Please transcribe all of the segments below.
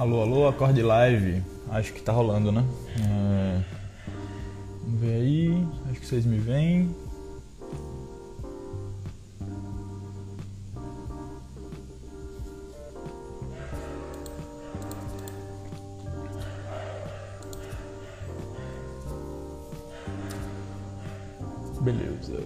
Alô, alô, acorde live. Acho que tá rolando, né? É... Vamos ver aí. Acho que vocês me veem. Beleza.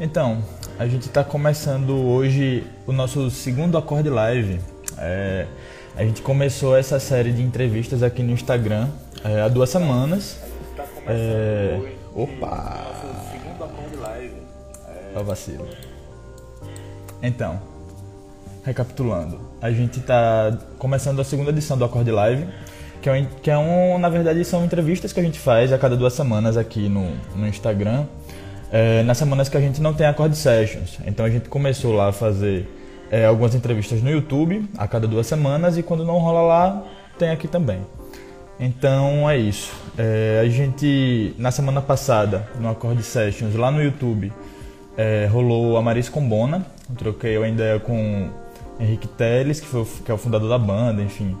Então, a gente está começando hoje o nosso segundo Acorde Live. É, a gente começou essa série de entrevistas aqui no Instagram é, há duas semanas. É, opa! É o vacilo. Então, recapitulando, a gente está começando a segunda edição do Acorde Live, que é, um, que é um, na verdade, são entrevistas que a gente faz a cada duas semanas aqui no, no Instagram, é, nas semanas que a gente não tem Acorde Sessions. Então a gente começou lá a fazer é, algumas entrevistas no YouTube a cada duas semanas e quando não rola lá, tem aqui também. Então é isso. É, a gente, na semana passada, no Acorde Sessions, lá no YouTube, é, rolou a Maris Combona. Eu troquei uma ideia com Henrique Teles, que, foi, que é o fundador da banda, enfim.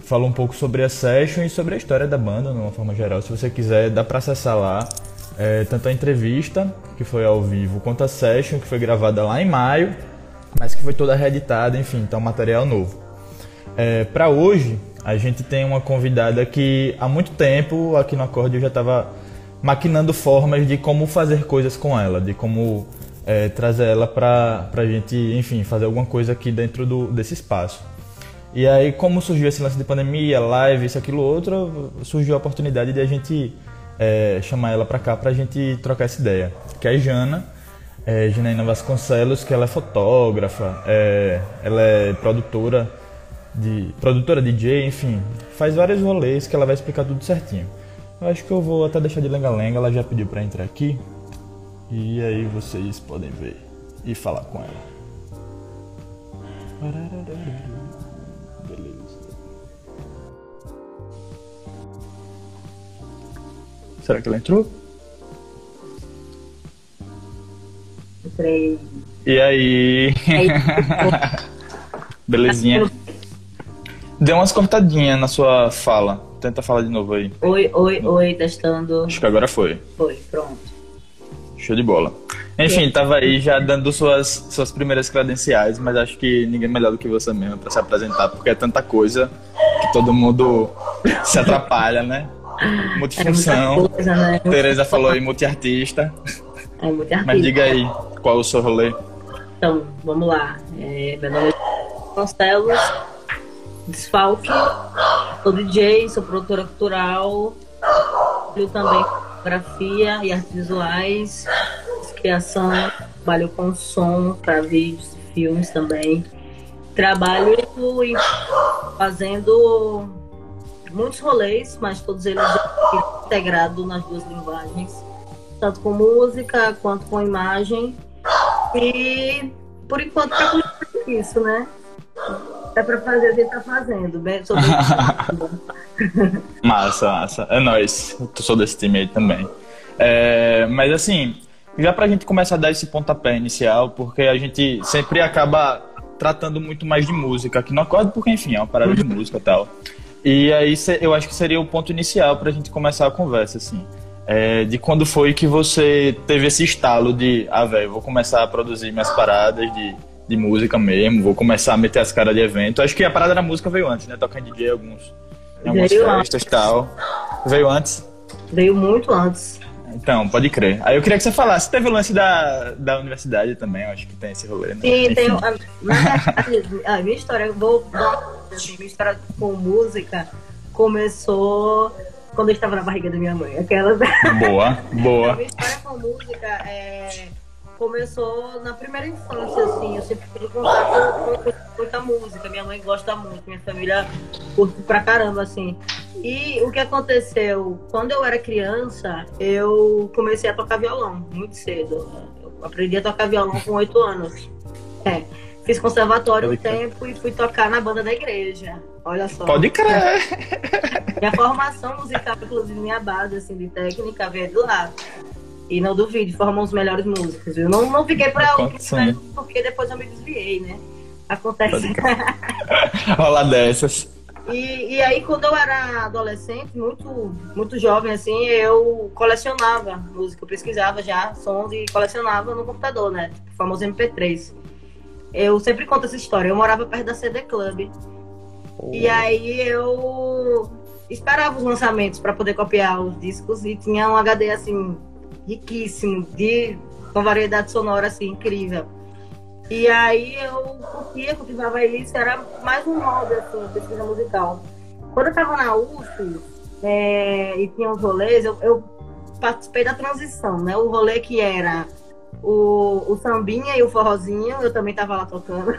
Falou um pouco sobre a session e sobre a história da banda, de uma forma geral. Se você quiser, dá para acessar lá. É, tanto a entrevista, que foi ao vivo, quanto a session, que foi gravada lá em maio mas que foi toda reeditada, enfim, então material novo. É, para hoje, a gente tem uma convidada que há muito tempo aqui no Acorde eu já estava maquinando formas de como fazer coisas com ela, de como é, trazer ela para a gente, enfim, fazer alguma coisa aqui dentro do, desse espaço. E aí, como surgiu esse lance de pandemia, live, isso, aquilo, outro, surgiu a oportunidade de a gente é, chamar ela para cá para a gente trocar essa ideia. Que é a Jana, é, Janaína Vasconcelos, que ela é fotógrafa, é, ela é produtora, de, produtora DJ, enfim, faz vários rolês que ela vai explicar tudo certinho. Eu acho que eu vou até deixar de lenga-lenga, ela já pediu para entrar aqui. E aí vocês podem ver e falar com ela. Beleza. Será que ela entrou? E aí? aí Belezinha. Deu umas cortadinhas na sua fala. Tenta falar de novo aí. Oi, oi, oi, testando. Acho que agora foi. Foi, pronto. Show de bola. Enfim, tava aí já dando suas, suas primeiras credenciais, mas acho que ninguém melhor do que você mesmo para se apresentar, porque é tanta coisa que todo mundo se atrapalha, né? Multifunção. É coisa, né? Tereza falou aí multiartista. É multiartista. Mas diga aí, qual o seu rolê? Então, vamos lá. É, meu nome é Constelos, Desfalque, sou DJ, sou produtora cultural, eu também fotografia e artes visuais, criação, trabalho com som para vídeos e filmes também. Trabalho fazendo muitos rolês, mas todos eles integrados nas duas linguagens, tanto com música quanto com imagem e por enquanto tá com isso, né? É pra fazer, a gente tá fazendo. Bem, sou massa, massa. É nóis. Eu sou desse time aí também. É, mas assim, já pra gente começar a dar esse pontapé inicial, porque a gente sempre acaba tratando muito mais de música aqui no Acorde, porque enfim, é uma parada de música e tal. E aí eu acho que seria o ponto inicial pra gente começar a conversa, assim é, de quando foi que você teve esse estalo de, ah, velho, vou começar a produzir minhas paradas de, de música mesmo, vou começar a meter as caras de evento. Acho que a parada da música veio antes, né? Tocar em DJ alguns, em algumas veio festas e tal. Veio antes? Veio muito antes. Então, pode crer. Aí eu queria que você falasse, teve o lance da, da universidade também, eu acho que tem esse rolê, né? Sim, tem. A, a, minha história, vou assim, minha história com música começou quando eu estava na barriga da minha mãe. Aquelas. Boa, boa. A minha história com música é, começou na primeira infância, assim. Eu sempre tive contato com muita música. Minha mãe gosta muito, minha família curte pra caramba, assim. E o que aconteceu? Quando eu era criança, eu comecei a tocar violão muito cedo. Eu aprendi a tocar violão com oito anos. É. Fiz conservatório um tempo e fui tocar na banda da igreja. Olha só. Pode crer. Minha formação musical, inclusive minha base assim, de técnica, veio do lado. E não duvide, formam os melhores músicos. Eu não, não fiquei pra um porque depois eu me desviei, né? Acontece. Rola dessas. E, e aí, quando eu era adolescente, muito, muito jovem, assim, eu colecionava música, eu pesquisava já sons e colecionava no computador, né? O famoso MP3. Eu sempre conto essa história. Eu morava perto da CD Club. Oh. E aí eu esperava os lançamentos para poder copiar os discos e tinha um HD assim riquíssimo, de uma variedade sonora assim incrível. E aí eu curtia, cultivava isso, era mais um hobby, assim, pesquisa musical. Quando eu tava na UF é, e tinha uns rolês, eu, eu, participei da transição, né? O rolê que era o, o sambinha e o forrozinho, eu também tava lá tocando.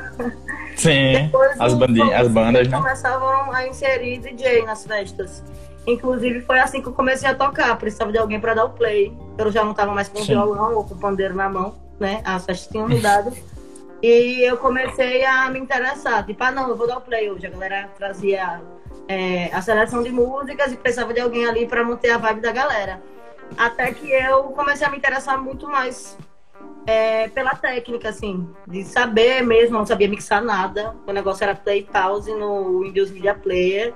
Sim, Depois, as, bandinhas, as bandas, né? começavam a inserir DJ nas festas. Inclusive foi assim que eu comecei a tocar, precisava de alguém para dar o play. Eu já não tava mais com o violão ou com o pandeiro na mão, né? As festas tinham mudado. E eu comecei a me interessar. Tipo, ah, não, eu vou dar o play hoje. A galera trazia é, a seleção de músicas e precisava de alguém ali para manter a vibe da galera. Até que eu comecei a me interessar muito mais é, pela técnica, assim, de saber mesmo, não sabia mixar nada. O negócio era play pause no Windows Media Player.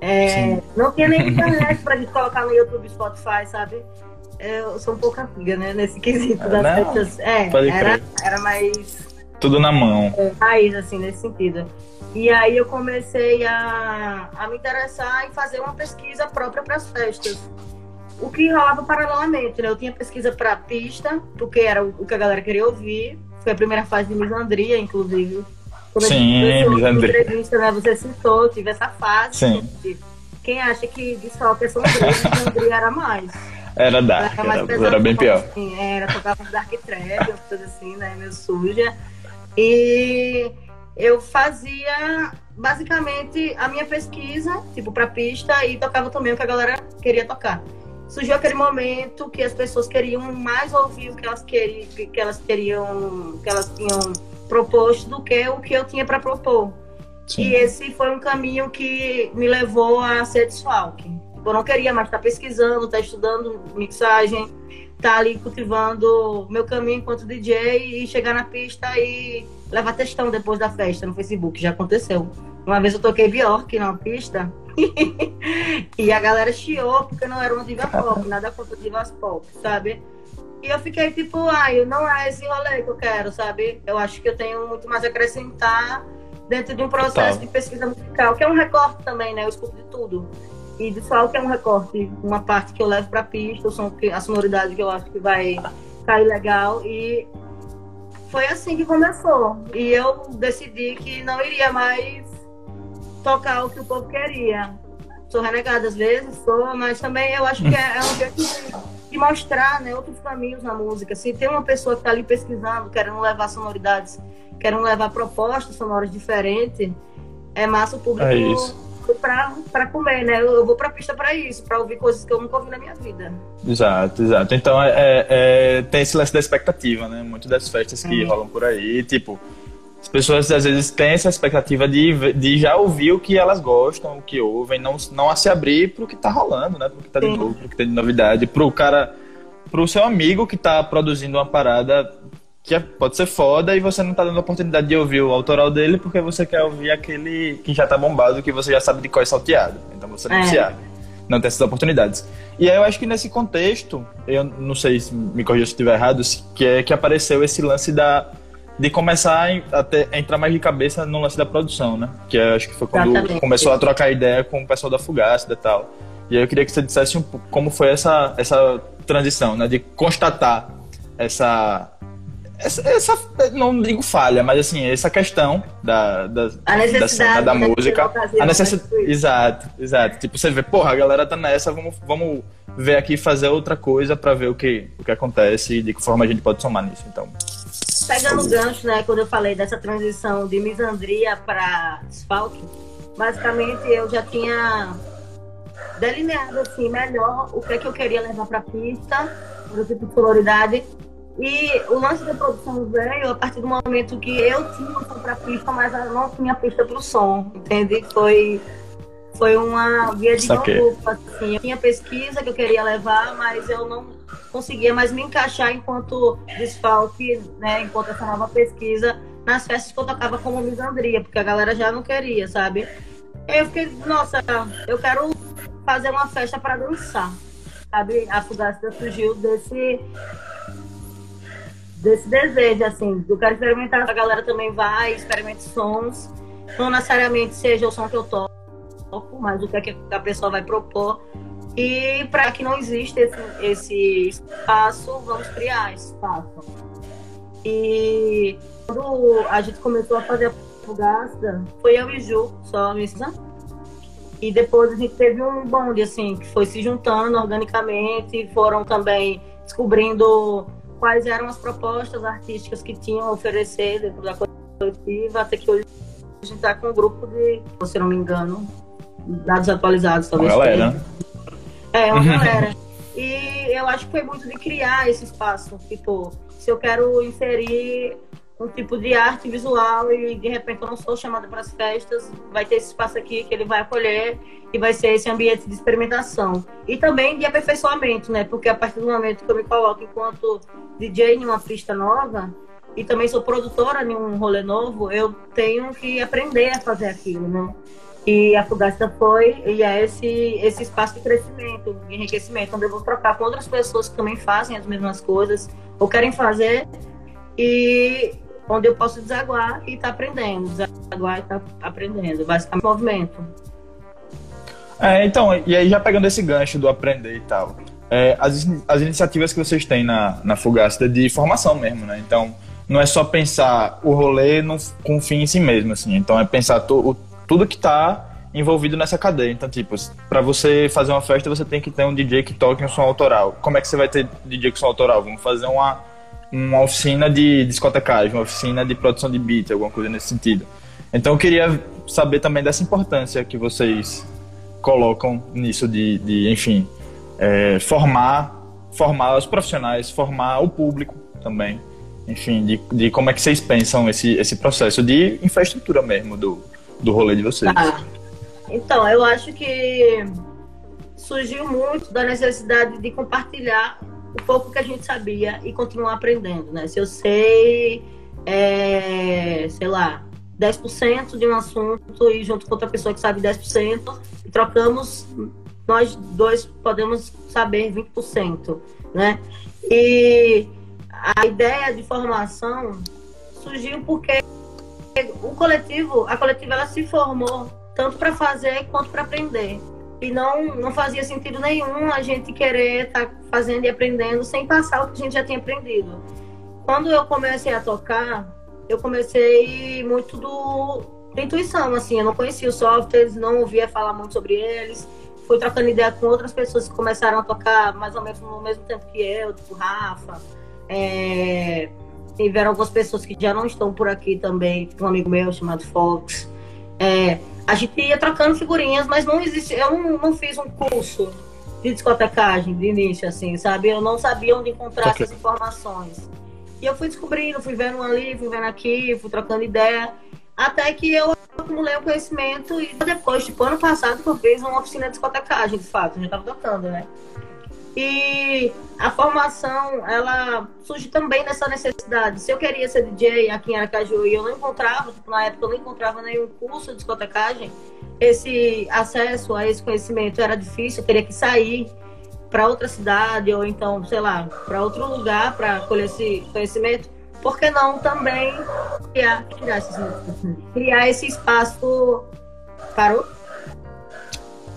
É, não tinha nem internet pra gente colocar no YouTube, Spotify, sabe? Eu sou um pouco antiga, né? Nesse quesito das festas. É, era, era mais tudo na mão. É, raiz, assim, nesse sentido. E aí eu comecei a, a me interessar em fazer uma pesquisa própria para as festas. O que rolava paralelamente, né? Eu tinha pesquisa para pista, porque era o que a galera queria ouvir. Foi a primeira fase de Misandria, inclusive. Quando Sim, Misandria. entrevista, né? Você citou, tive essa fase. Sim. Quem acha que desfalque é São Misandria era mais. Era dark, era, era, era bem pior. Assim, era, tocava dark trap, coisa assim, né? Meio suja. E eu fazia basicamente a minha pesquisa, tipo, para pista e tocava também o que a galera queria tocar. Surgiu aquele momento que as pessoas queriam mais ouvir o que elas queriam, que elas queriam, que elas tinham proposto do que o que eu tinha para propor. Sim. E esse foi um caminho que me levou a ser desfalque. Eu não queria mais estar pesquisando, estar estudando mixagem, estar ali cultivando meu caminho enquanto DJ e chegar na pista e levar textão depois da festa no Facebook. Já aconteceu. Uma vez eu toquei Bjork na pista e a galera chiou porque não era uma diva pop, nada contra divas pop, sabe? E eu fiquei tipo, ai, não é esse rolê que eu quero, sabe? Eu acho que eu tenho muito mais a acrescentar dentro de um processo de pesquisa musical, que é um recorte também, né? Eu escuto de tudo. E visual que é um recorte, uma parte que eu levo para pista, o som a sonoridade que eu acho que vai cair legal. E foi assim que começou. E eu decidi que não iria mais tocar o que o povo queria. Sou renegada às vezes, sou, mas também eu acho que é, é um jeito de, de, mostrar né, outros caminhos na música. Se tem uma pessoa que está ali pesquisando, querendo levar sonoridades, querendo levar propostas sonoras diferentes, é massa o público é para comer, né? Eu, vou para pista para isso, para ouvir coisas que eu nunca ouvi na minha vida. Exato, exato. Então é, é, é tem esse lance da expectativa, né? Muitas das festas que uhum. rolam por aí, tipo, as pessoas às vezes têm essa expectativa de, de já ouvir o que elas gostam, o que ouvem, não, não a se abrir pro que tá rolando, né? Pro que tá de novo, pro que tem de novidade, pro cara, pro seu amigo que tá produzindo uma parada que é, pode ser foda e você não tá dando a oportunidade de ouvir o autoral dele porque você quer ouvir aquele que já tá bombado, que você já sabe de qual é salteado. Então você não é. se abre. Não tem essas oportunidades. E aí eu acho que nesse contexto, eu não sei se me corrija se estiver errado, que é que apareceu esse lance da de começar a, ter, a, entrar mais de cabeça no lance da produção, né? Que eu acho que foi quando Exatamente. começou a trocar ideia com o pessoal da Fugaça e tal. E aí eu queria que você dissesse um, como foi essa, essa transição, né? De constatar essa essa, essa, não digo falha, mas assim, essa questão da, da, a necessidade, da, da música. A necessidade. Exato, exato. Tipo, você vê, porra, a galera tá nessa, vamos, vamos ver aqui fazer outra coisa para ver o que, o que acontece e de que forma a gente pode somar nisso. Então. Pegando o gancho, né, quando eu falei dessa transição de misandria para desfalque, basicamente eu já tinha delineado assim melhor o que é que eu queria levar para pista, o tipo de sonoridade e o lance da produção veio a partir do momento que eu tinha um para pista, mas eu não tinha pista para o som, entende? Foi, foi uma via de grupo, assim. Eu tinha pesquisa que eu queria levar, mas eu não conseguia mais me encaixar enquanto desfalque, né, enquanto essa nova pesquisa, nas festas que eu tocava como misandria, porque a galera já não queria, sabe? Eu fiquei, nossa, eu quero fazer uma festa para dançar. Sabe? A Fugaça surgiu desse desse desejo, assim, eu quero experimentar, a galera também vai, experimente sons, não necessariamente seja o som que eu toco, mas o que, é que a pessoa vai propor. E para que não exista esse, esse espaço, vamos criar esse espaço. E quando a gente começou a fazer a Fugaça, foi eu e Ju, só mesmo. E depois a gente teve um bonde, assim, que foi se juntando organicamente, foram também descobrindo quais eram as propostas artísticas que tinham a oferecer dentro da coletiva, até que hoje a gente está com um grupo de, se não me engano, dados atualizados talvez. Uma galera. É, uma galera. E eu acho que foi muito de criar esse espaço. Tipo, se eu quero inserir um tipo de arte visual e de repente eu não sou chamada para as festas, vai ter esse espaço aqui que ele vai acolher e vai ser esse ambiente de experimentação. E também de aperfeiçoamento, né? Porque a partir do momento que eu me coloco enquanto DJ em uma pista nova e também sou produtora em um rolê novo, eu tenho que aprender a fazer aquilo, né? E a Fugasta foi e é esse, esse espaço de crescimento, de enriquecimento, onde eu vou trocar com outras pessoas que também fazem as mesmas coisas ou querem fazer e onde eu posso desaguar e estar tá aprendendo, desaguar e estar tá aprendendo, basicamente movimento. É, então, e aí já pegando esse gancho do aprender e tal, é, as, as iniciativas que vocês têm na, na Fugasta de formação mesmo, né? Então, não é só pensar o rolê no, com fim em si mesmo, assim. Então, é pensar to, o, tudo que está envolvido nessa cadeia. Então, tipo, para você fazer uma festa, você tem que ter um DJ que toque um som autoral. Como é que você vai ter DJ com som autoral? Vamos fazer uma, uma oficina de discotecagem, uma oficina de produção de beat, alguma coisa nesse sentido. Então, eu queria saber também dessa importância que vocês colocam nisso de, de enfim, é, formar, formar os profissionais, formar o público também, enfim, de, de como é que vocês pensam esse, esse processo de infraestrutura mesmo do, do rolê de vocês. Ah, então, eu acho que surgiu muito da necessidade de compartilhar o pouco que a gente sabia e continuar aprendendo, né? Se eu sei, é, sei lá, 10% de um assunto e junto com outra pessoa que sabe 10%, e trocamos, nós dois podemos saber 20%, né? E a ideia de formação surgiu porque o coletivo, a coletiva ela se formou tanto para fazer quanto para aprender. E não, não fazia sentido nenhum a gente querer estar tá fazendo e aprendendo sem passar o que a gente já tinha aprendido. Quando eu comecei a tocar, eu comecei muito do, da intuição, assim, eu não conhecia os softwares, não ouvia falar muito sobre eles, fui trocando ideia com outras pessoas que começaram a tocar mais ou menos no mesmo tempo que eu, tipo Rafa, é, tiveram algumas pessoas que já não estão por aqui também, tipo um amigo meu chamado Fox, é, a gente ia trocando figurinhas, mas não existe, eu não, não fiz um curso de discotecagem de início, assim, sabe? Eu não sabia onde encontrar okay. essas informações. E eu fui descobrindo, fui vendo ali, fui vendo aqui, fui trocando ideia, até que eu acumulei o conhecimento e depois, tipo, ano passado que eu fiz uma oficina de discotecagem, de fato, já estava tocando, né? E a formação, ela surge também nessa necessidade. Se eu queria ser DJ aqui em Aracaju e eu não encontrava, tipo, na época eu não encontrava nenhum curso de discotecagem, esse acesso a esse conhecimento era difícil, eu teria que sair para outra cidade ou então, sei lá, para outro lugar para colher esse conhecimento, por que não também criar, criar, esse, criar esse espaço? Parou?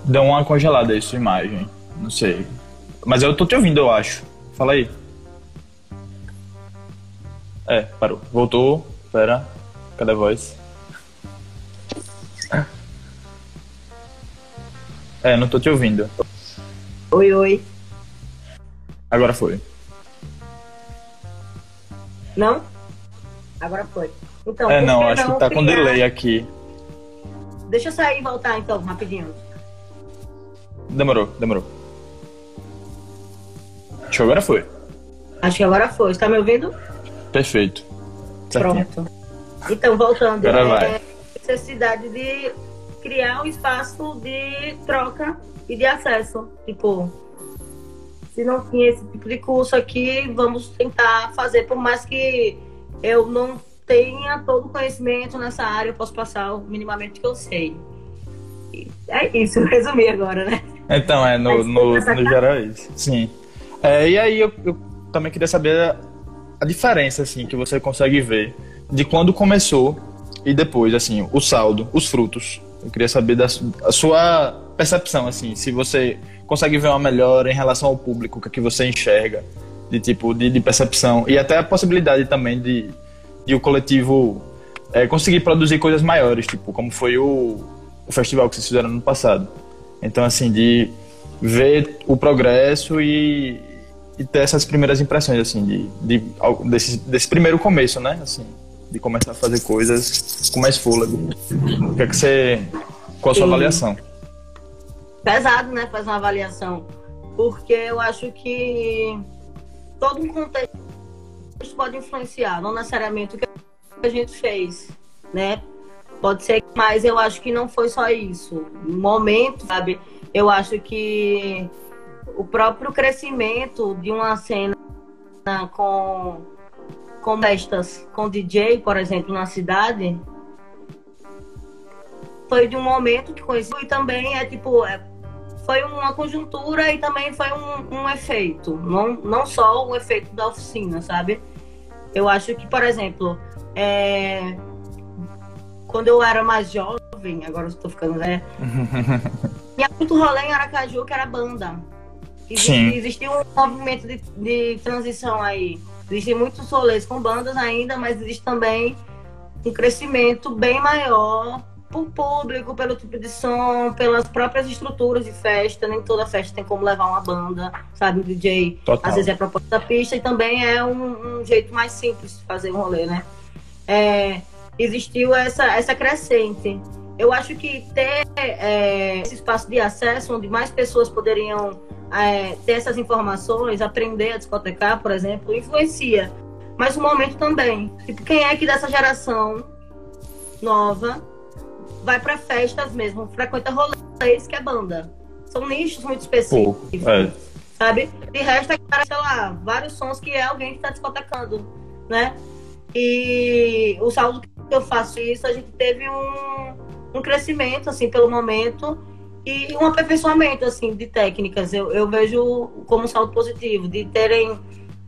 Deu uma congelada aí sua imagem, não sei. Mas eu tô te ouvindo, eu acho. Fala aí. É, parou. Voltou. Pera. Cadê a voz? É, não tô te ouvindo. Oi, oi. Agora foi. Não? Agora foi. Então, é, não, acho que tá criar... com delay aqui. Deixa eu sair e voltar então, rapidinho. Demorou, demorou. Acho que agora foi. Acho que agora foi. Está me ouvindo? Perfeito. Certinho. Pronto. Então, voltando. Agora é, vai. necessidade de criar um espaço de troca e de acesso. Tipo, se não tinha esse tipo de curso aqui, vamos tentar fazer, por mais que eu não tenha todo o conhecimento nessa área, eu posso passar o minimamente que eu sei. É isso, resumi agora, né? Então, é, no, no, no geral é isso. Sim. É, e aí eu, eu também queria saber a, a diferença, assim, que você consegue ver de quando começou e depois, assim, o saldo, os frutos. Eu queria saber da a sua percepção, assim, se você consegue ver uma melhora em relação ao público, o que, é que você enxerga de tipo de, de, percepção e até a possibilidade também de, de o coletivo é, conseguir produzir coisas maiores, tipo como foi o, o festival que vocês fizeram no passado. Então, assim, de ver o progresso e, e ter essas primeiras impressões, assim, de, de, desse, desse primeiro começo, né? Assim, de começar a fazer coisas com mais fôlego. O que é que você. Qual a sua Sim. avaliação? Pesado, né? Fazer uma avaliação. Porque eu acho que todo um contexto pode influenciar, não necessariamente o que a gente fez, né? Pode ser, mas eu acho que não foi só isso. No momento, sabe? Eu acho que o próprio crescimento de uma cena com com festas com DJ, por exemplo, na cidade, foi de um momento que conheci e também é tipo é, foi uma conjuntura e também foi um, um efeito, não, não só o efeito da oficina, sabe? Eu acho que, por exemplo, é, quando eu era mais jovem, agora eu estou ficando velha, tinha muito rolê em Aracaju que era banda. Existe, existia um movimento de, de transição aí. Existem muitos rolês com bandas ainda, mas existe também um crescimento bem maior por público, pelo tipo de som, pelas próprias estruturas de festa. Nem toda festa tem como levar uma banda, sabe? Um DJ. Total. Às vezes é proposta da pista e também é um, um, jeito mais simples de fazer um rolê, né? É, existiu essa, essa crescente. Eu acho que ter é, esse espaço de acesso onde mais pessoas poderiam é, ter essas informações, aprender a discotecar, por exemplo, influencia. Mas o momento também. Tipo, quem é que dessa geração nova vai para festas mesmo, frequenta rolês que é banda? São nichos muito específicos. Pô, é. Sabe? De resto, é, sei lá, vários sons que é alguém que está discotecando, né? E o saldo que eu faço isso, a gente teve um, um crescimento, assim, pelo momento, e um aperfeiçoamento, assim, de técnicas. Eu, eu vejo como um saldo positivo, de terem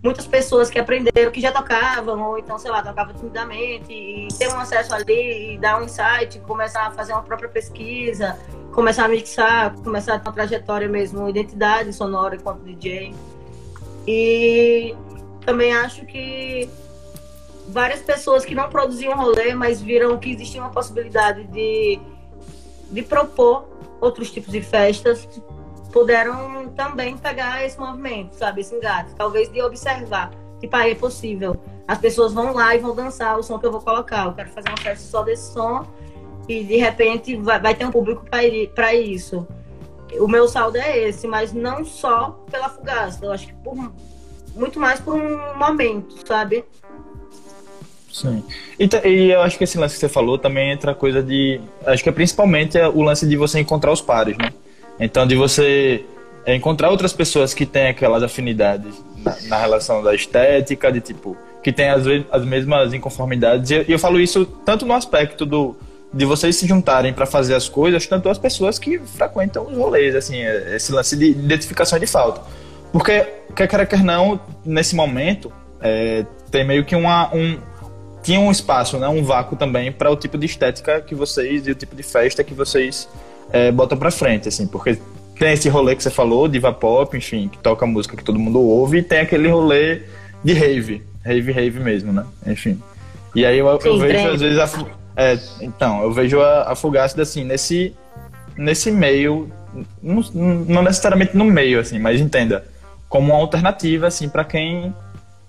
muitas pessoas que aprenderam, que já tocavam, ou então, sei lá, tocavam timidamente, e ter um acesso ali, e dar um insight, começar a fazer uma própria pesquisa, começar a mixar, começar a ter uma trajetória mesmo, identidade sonora enquanto DJ. E também acho que várias pessoas que não produziam rolê, mas viram que existia uma possibilidade de, de propor outros tipos de festas, puderam também pegar esse movimento, sabe? Esse engate. Talvez de observar. Tipo, aí é possível. As pessoas vão lá e vão dançar o som que eu vou colocar. Eu quero fazer uma festa só desse som e de repente vai, vai ter um público para isso. O meu saldo é esse, mas não só pela fugaça. Eu acho que por, muito mais por um momento, sabe? Sim. E, e, eu acho que esse lance que você falou também entra a coisa de. Acho que é principalmente o lance de você encontrar os pares, né? Então, de você é, encontrar outras pessoas que têm aquelas afinidades na, na, relação da estética, de tipo, que têm as, as mesmas inconformidades. E eu, eu falo isso tanto no aspecto do de vocês se juntarem para fazer as coisas, tanto as pessoas que frequentam os rolês, assim, é, esse lance de identificação de falta. Porque, quer queira, quer não, nesse momento, é, tem meio que uma, um, tinha um espaço, né, um vácuo também para o tipo de estética que vocês e o tipo de festa que vocês é, botam para frente, assim, porque tem esse rolê que você falou, diva pop, enfim, que toca música que todo mundo ouve, e tem aquele rolê de rave, rave, rave mesmo, né? Enfim. E aí eu, Sim, eu vejo às vezes a, é, então, eu vejo a, a assim, nesse, nesse meio, não, não necessariamente no meio, assim, mas entenda, como uma alternativa, assim, para quem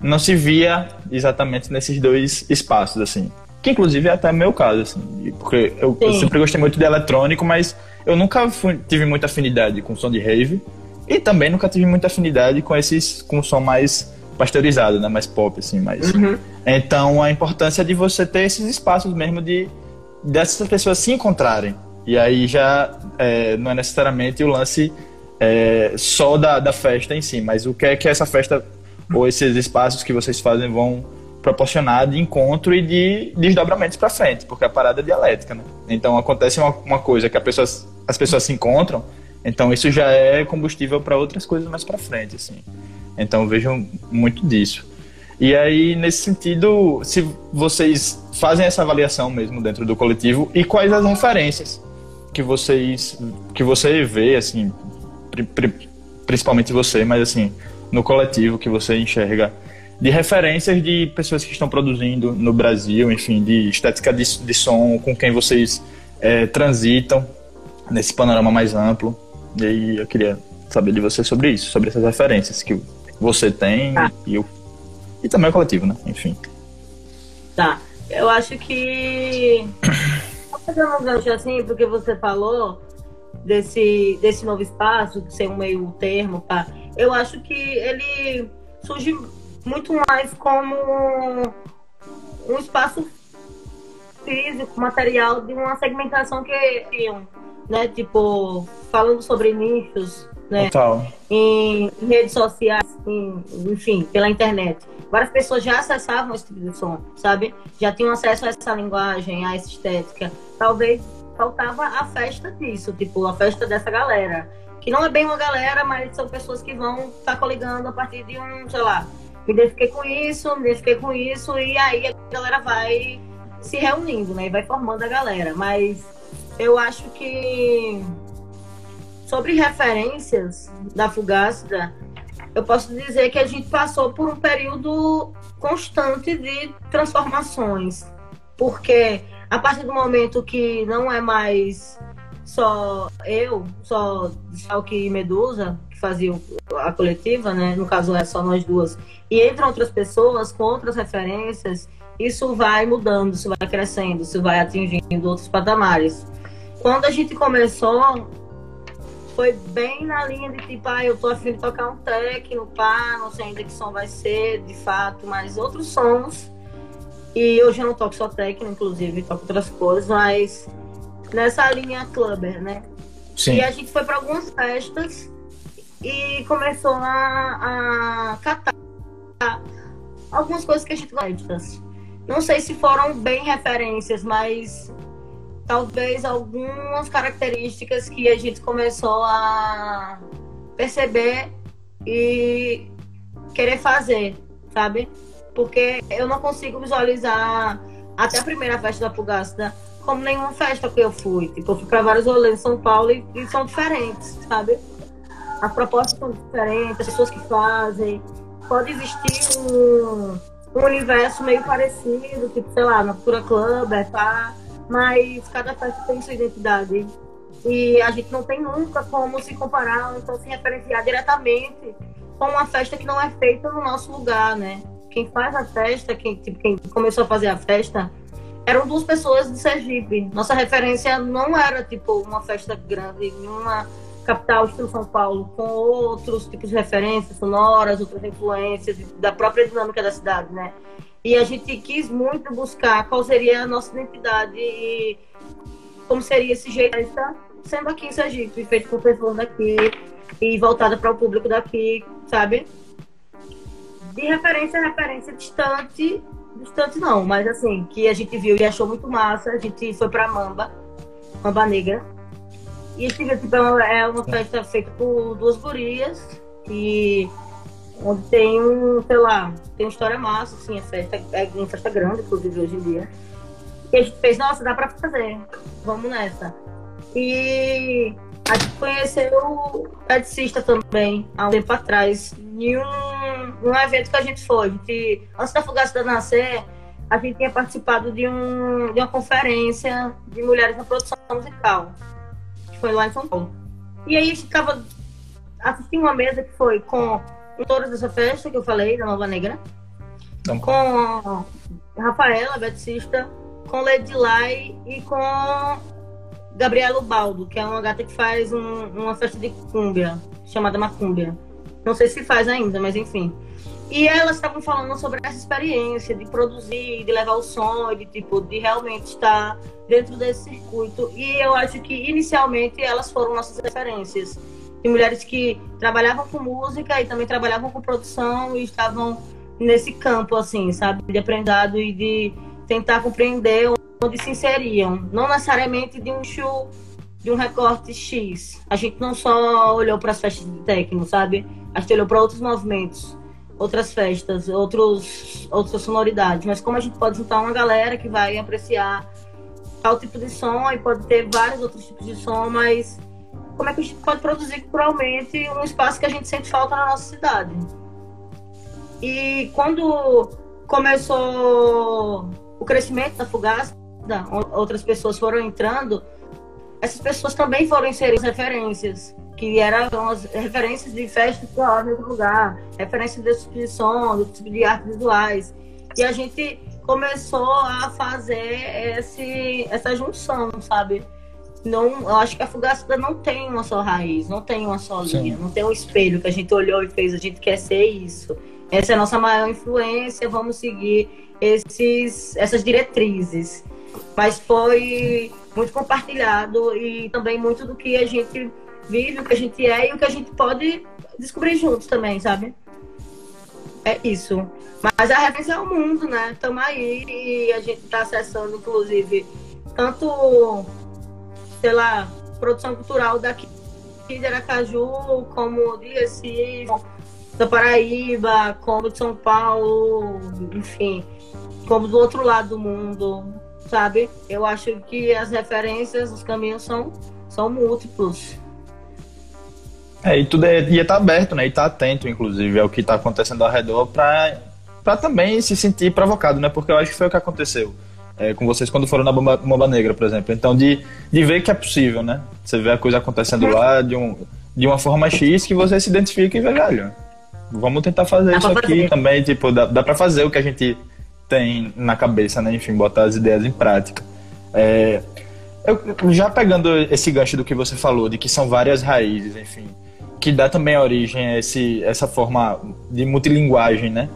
não se via exatamente nesses dois espaços, assim. Que inclusive é até meu caso, assim, porque eu, eu sempre gostei muito de eletrônico, mas eu nunca fui, tive muita afinidade com som de rave e também nunca tive muita afinidade com esses com som mais pasteurizado, né, mais pop assim, mais. Uhum. Então a importância de você ter esses espaços mesmo de dessas pessoas se encontrarem e aí já é, não é necessariamente o lance é, só da, da festa em si, mas o que é que essa festa ou esses espaços que vocês fazem vão proporcionar de encontro e de desdobramentos para frente, porque a parada é dialética, né? Então acontece uma, uma coisa que pessoa as pessoas se encontram, então isso já é combustível para outras coisas mais para frente, assim. Então vejo muito disso. E aí, nesse sentido, se vocês fazem essa avaliação mesmo dentro do coletivo e quais as referências que vocês que você vê assim, pri, pri, principalmente você, mas assim, no coletivo que você enxerga de referências de pessoas que estão produzindo no Brasil, enfim, de estética de, de som, com quem vocês é, transitam nesse panorama mais amplo. E aí eu queria saber de você sobre isso, sobre essas referências que você tem tá. e, o, e também o coletivo, né? Enfim. Tá. Eu acho que. Fazendo um gancho assim, porque você falou desse, desse novo espaço, de ser um meio termo, tá? Eu acho que ele surge muito mais como um espaço físico, material de uma segmentação que tinham, né? Tipo, falando sobre nichos, né? Total. Em, em redes sociais, em, enfim, pela internet. Várias pessoas já acessavam esse tipo de som, sabe? Já tinham acesso a essa linguagem, a essa estética. Talvez faltava a festa disso, tipo, a festa dessa galera. Que não é bem uma galera, mas são pessoas que vão estar tá coligando a partir de um, sei lá, me identifiquei com isso, me identifiquei com isso, e aí a galera vai se reunindo, né? E vai formando a galera. Mas eu acho que sobre referências da Fugácida, eu posso dizer que a gente passou por um período constante de transformações. Porque a partir do momento que não é mais só eu, só Schalke e Medusa, que faziam a coletiva, né? No caso é só nós duas. E entram outras pessoas com outras referências, isso vai mudando, isso vai crescendo, isso vai atingindo outros patamares. Quando a gente começou, foi bem na linha de tipo, ah, eu tô afim de tocar um techno, pá, não sei ainda que som vai ser, de fato, mas outros sons. E hoje eu não toco só techno, inclusive, toco outras coisas, mas nessa linha clubber, né? Sim. E a gente foi para algumas festas e começou a, a catar algumas coisas que a gente gosta. Não sei se foram bem referências, mas talvez algumas características que a gente começou a perceber e querer fazer, sabe? Porque eu não consigo visualizar até a primeira festa da Pugasta como nenhuma festa que eu fui. Tipo, eu fui para vários rolês em São Paulo e, e são diferentes, sabe? As propostas são diferentes, as pessoas que fazem. Pode existir um, um universo meio parecido, tipo, sei lá, na Cultura Club, é, tá? mas cada festa tem sua identidade. E a gente não tem nunca como se comparar, então se referenciar diretamente com uma festa que não é feita no nosso lugar, né? Quem faz a festa, quem, tipo, quem começou a fazer a festa, eram duas pessoas de Sergipe. Nossa referência não era tipo uma festa grande em uma capital estilo São Paulo, com outros tipos de referências sonoras, outras influências da própria dinâmica da cidade, né? E a gente quis muito buscar qual seria a nossa identidade e como seria esse jeito sendo aqui em Sergipe, feito por pessoas daqui e voltada para o público daqui, sabe? De referência a referência distante, distante não, mas assim, que a gente viu e achou muito massa. A gente foi para Mamba, Mamba Negra. E esse tipo, é uma festa feita por duas gurias e onde tem um, sei lá, tem uma história massa, assim, a festa é uma festa grande, inclusive, hoje em dia. E a gente fez, nossa, dá pra fazer, vamos nessa. E a gente conheceu o Edicista também, há um tempo atrás, em um, um evento que a gente foi. A gente, antes da Fugaça da Nascer, a gente tinha participado de, um, de uma conferência de mulheres na produção musical, que foi lá em São Paulo. E aí a gente tava assistindo uma mesa que foi com autoras dessa festa que eu falei, da Nova Negra, então, com Rafaela, beticista, com Lady Lai e com Gabriela Baldo, que é uma gata que faz um, uma festa de cúmbia, chamada Macúmbia. Não sei se faz ainda, mas enfim. E elas estavam falando sobre essa experiência de produzir, de levar o som, de tipo, de realmente estar dentro desse circuito. E eu acho que inicialmente elas foram nossas referências de mulheres que trabalhavam com música e também trabalhavam com produção e estavam nesse campo, assim, sabe? De aprendizado e de tentar compreender onde se inseriam. Não necessariamente de um show de um recorte X. A gente não só olhou para as festas de techno, sabe? A gente olhou para outros movimentos, outras festas, outros, outras sonoridades. Mas como a gente pode juntar uma galera que vai apreciar tal tipo de som e pode ter vários outros tipos de som, mas como é que a gente pode produzir culturalmente um espaço que a gente sente falta na nossa cidade? E quando começou o crescimento da Fugaz, outras pessoas foram entrando, essas pessoas também foram inserir referências, que eram as referências de festas que em outro lugar, referências de exposição, de artes visuais. E a gente começou a fazer esse, essa junção, sabe? Não, eu acho que a Fugacida não tem uma só raiz, não tem uma só linha, Sim. não tem um espelho que a gente olhou e fez, a gente quer ser isso. Essa é a nossa maior influência, vamos seguir esses, essas diretrizes. Mas foi muito compartilhado e também muito do que a gente vive, o que a gente é e o que a gente pode descobrir juntos também, sabe? É isso. Mas a referência é o mundo, né? Estamos aí e a gente está acessando, inclusive, tanto, sei lá, produção cultural daqui de Aracaju, como de Recife, da Paraíba, como de São Paulo, enfim, como do outro lado do mundo sabe? Eu acho que as referências, os caminhos são, são múltiplos. É, e tudo é, ia estar tá aberto, né? E tá atento, inclusive, ao que está acontecendo ao redor para também se sentir provocado, né? Porque eu acho que foi o que aconteceu é, com vocês quando foram na Bomba, Bomba Negra, por exemplo. Então, de, de ver que é possível, né? Você vê a coisa acontecendo lá de, um, de uma forma X que você se identifica e vê, velho, vamos tentar fazer dá isso aqui fazer. também, tipo, dá, dá para fazer o que a gente tem na cabeça, né? Enfim, botar as ideias em prática. É, eu, já pegando esse gancho do que você falou, de que são várias raízes, enfim, que dá também origem a esse, essa forma de multilinguagem, né?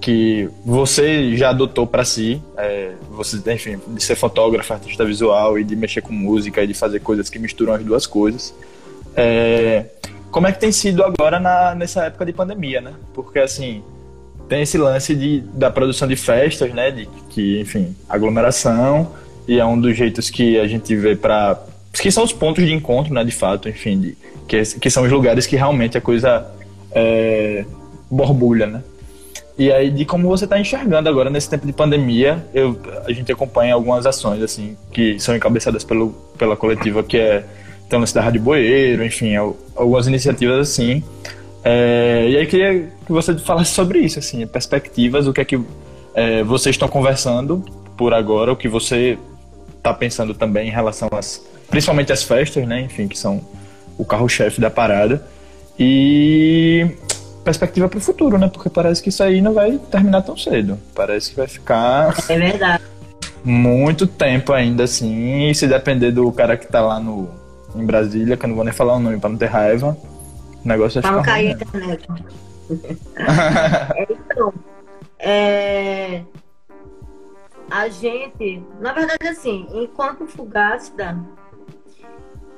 Que você já adotou para si, é, você, enfim, de ser fotógrafo, artista visual e de mexer com música e de fazer coisas que misturam as duas coisas. É, como é que tem sido agora na, nessa época de pandemia, né? Porque assim, tem esse lance de, da produção de festas, né? De que, enfim, aglomeração e é um dos jeitos que a gente vê para que são os pontos de encontro, né? De fato, enfim, de, que, que são os lugares que realmente a coisa é, borbulha, né? E aí de como você está enxergando agora nesse tempo de pandemia, eu, a gente acompanha algumas ações assim que são encabeçadas pelo, pela coletiva que é tem o lance da Boeiro, enfim, algumas iniciativas assim é, e aí queria que você falasse sobre isso, assim, perspectivas, o que é que é, vocês estão conversando por agora, o que você está pensando também em relação às, principalmente às festas, né, enfim, que são o carro-chefe da parada, e perspectiva para o futuro, né, porque parece que isso aí não vai terminar tão cedo, parece que vai ficar... É verdade. Muito tempo ainda, assim, e se depender do cara que está lá no, em Brasília, que eu não vou nem falar o nome para não ter raiva, o negócio vai ficar cair a internet. é, então, é, a gente, na verdade, assim, enquanto Fugácida,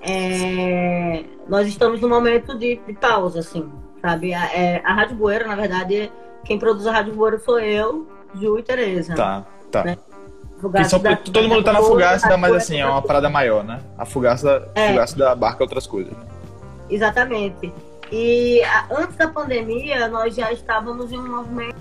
é, nós estamos num momento de, de pausa, assim, sabe? A, é, a Rádio Boeira, na verdade, quem produz a Rádio Boeira sou eu, Ju e Tereza. Tá, tá. Né? São, todo mundo tá na Fugácida, mas assim, é uma parada maior, né? A Fugácida, é. Abarca outras coisas, né? Exatamente. E antes da pandemia, nós já estávamos em um movimento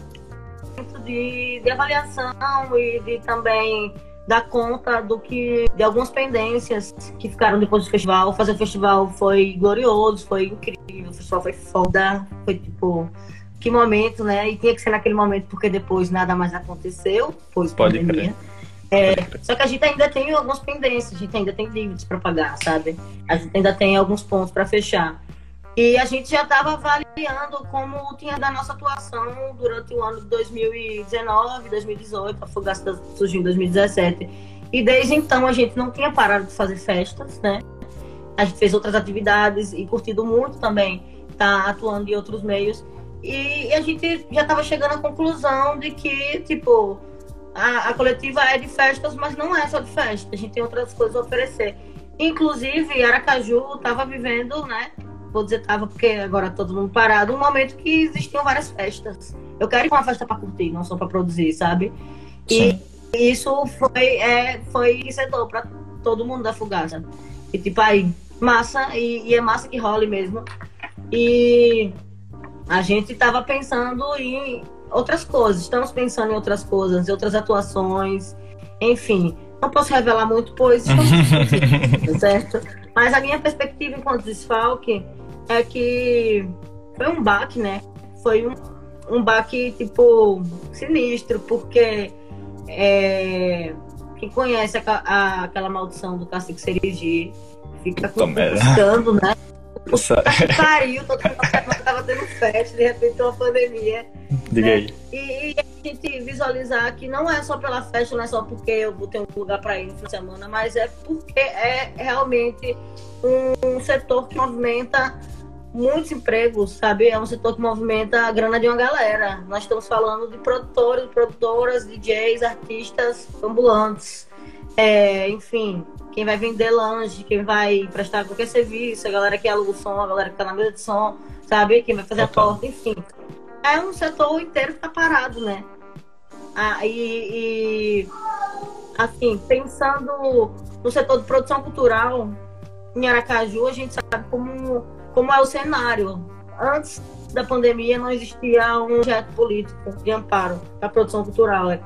de, de avaliação e de também dar conta do que de algumas pendências que ficaram depois do festival. Fazer o festival foi glorioso, foi incrível, o festival foi foda, foi tipo que momento, né? E tinha que ser naquele momento porque depois nada mais aconteceu, foi pandemia. É, só que a gente ainda tem algumas pendências, a gente ainda tem dívidas para pagar, sabe? A gente ainda tem alguns pontos para fechar. E a gente já estava avaliando como tinha da nossa atuação durante o ano de 2019, 2018, a Fogaça surgiu em 2017. E desde então a gente não tinha parado de fazer festas, né? A gente fez outras atividades e curtido muito também estar tá atuando em outros meios. E a gente já estava chegando à conclusão de que, tipo, a, a, coletiva é de festas, mas não é só de festa. A gente tem outras coisas a oferecer. Inclusive, Aracaju estava vivendo, né? Vou dizer tava porque agora todo mundo parado, um momento que existiam várias festas. Eu quero ir pra uma festa para curtir, não só para produzir, sabe? E isso foi, é, foi enriquecedor para todo mundo da Fugaça. E tipo, aí, massa, e, e é massa que role mesmo. E a gente tava pensando em outras coisas, estamos pensando em outras coisas, em outras atuações, enfim. Não posso revelar muito, pois estamos certo? Mas a minha perspectiva enquanto desfalque é que foi um baque, né? Foi um, um baque, tipo, sinistro, porque é, quem conhece a, a, aquela maldição do cacique Serigi fica buscando, né? Que pariu, todo mundo tava tendo festa, de repente uma pandemia. Diga né? aí. E, e, a gente visualizar que não é só pela festa, não é só porque eu tenho um lugar para ir no fim de semana, mas é porque é realmente um setor que movimenta muitos empregos, sabe? É um setor que movimenta a grana de uma galera. Nós estamos falando de produtores, produtoras, DJs, artistas ambulantes. É, enfim, quem vai vender lanche, quem vai prestar qualquer serviço, a galera que aluga o som, a galera que tá na mesa de som, sabe? Quem vai fazer a porta, enfim. É um setor inteiro que tá parado, né? Ah, e, e assim, pensando no setor de produção cultural, em Aracaju, a gente sabe como como é o cenário. Antes da pandemia não existia um projeto político de amparo da produção cultural. É,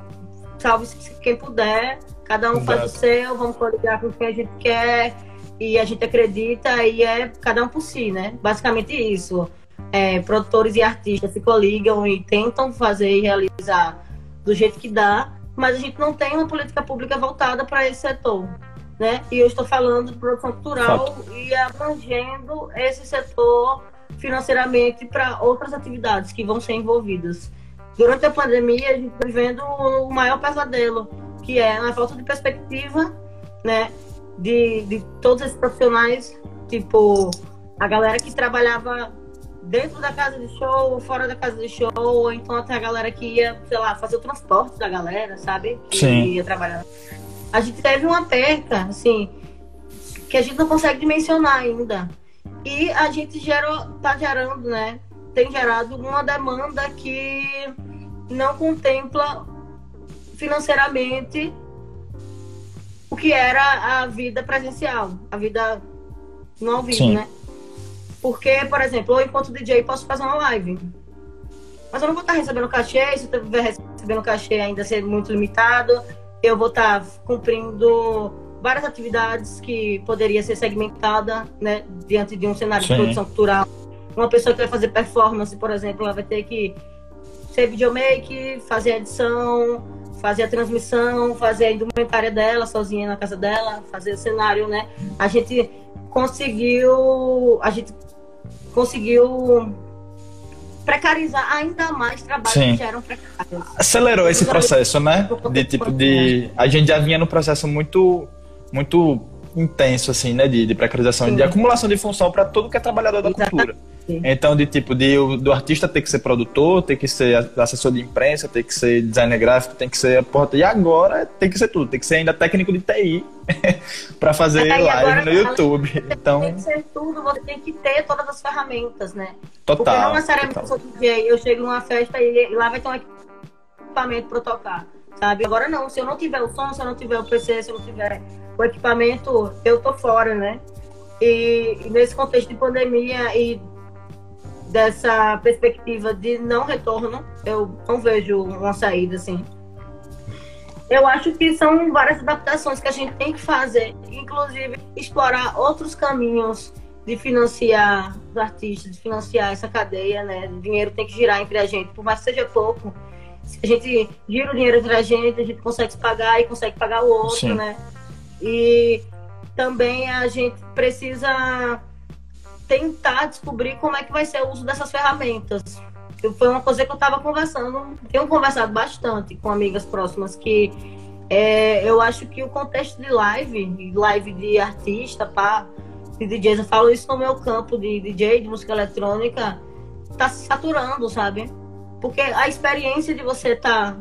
salve-se quem puder, cada um Exato. faz o seu, vamos coligar com quem a gente quer e a gente acredita e é cada um por si, né? Basicamente isso. É, produtores e artistas se coligam e tentam fazer e realizar do jeito que dá, mas a gente não tem uma política pública voltada para esse setor né? E eu estou falando de produção cultural Fato. e abrangendo esse setor financeiramente para outras atividades que vão ser envolvidas. Durante a pandemia, a gente está vivendo o maior pesadelo, que é a falta de perspectiva, né? De, de todos esses profissionais, tipo, a galera que trabalhava dentro da casa de show, fora da casa de show, ou então até a galera que ia, sei lá, fazer o transporte da galera, sabe? Que Sim. ia trabalhar a gente teve uma perca, assim, que a gente não consegue dimensionar ainda. E a gente gerou, tá gerando, né? Tem gerado uma demanda que não contempla financeiramente o que era a vida presencial, a vida no ao vivo, né? Porque, por exemplo, eu enquanto DJ posso fazer uma live. Mas eu não vou estar recebendo cachê, se eu estiver recebendo cachê ainda ser muito limitado eu vou estar cumprindo várias atividades que poderia ser segmentada, né, diante de um cenário Sim. de produção cultural. Uma pessoa que vai fazer performance, por exemplo, ela vai ter que ser videomake, fazer edição, fazer a transmissão, fazer a indumentária dela sozinha na casa dela, fazer o cenário, né? A gente conseguiu, a gente conseguiu precarizar ainda mais trabalhos Sim. que eram precários. Acelerou esse processo, né? De tipo de a gente já vinha no processo muito muito intenso assim, né, de, de precarização, Sim. de acumulação de função para todo que é trabalhador da Exatamente. cultura. Então, de tipo, de, do artista ter que ser produtor, ter que ser assessor de imprensa, ter que ser designer gráfico, tem que ser porta. E agora tem que ser tudo, tem que ser ainda técnico de TI para fazer live no YouTube. Então... Tem que ser tudo, você tem que ter todas as ferramentas, né? Total. Porque não necessariamente sou DJ, eu chego numa festa e lá vai ter um equipamento para tocar, sabe? Agora não, se eu não tiver o som, se eu não tiver o PC, se eu não tiver o equipamento, eu tô fora, né? E, e nesse contexto de pandemia e dessa perspectiva de não retorno, eu não vejo uma saída assim. Eu acho que são várias adaptações que a gente tem que fazer, inclusive explorar outros caminhos de financiar os artistas, de financiar essa cadeia, né? O dinheiro tem que girar entre a gente, por mais que seja pouco. Se a gente gira o dinheiro entre a gente, a gente consegue se pagar e consegue pagar o outro, Sim. né? E também a gente precisa tentar descobrir como é que vai ser o uso dessas ferramentas. Foi uma coisa que eu estava conversando, tenho conversado bastante com amigas próximas que é, eu acho que o contexto de live, live de artista, pá, de DJs, eu falo isso no meu campo de DJ, de música eletrônica, está se saturando, sabe? Porque a experiência de você estar tá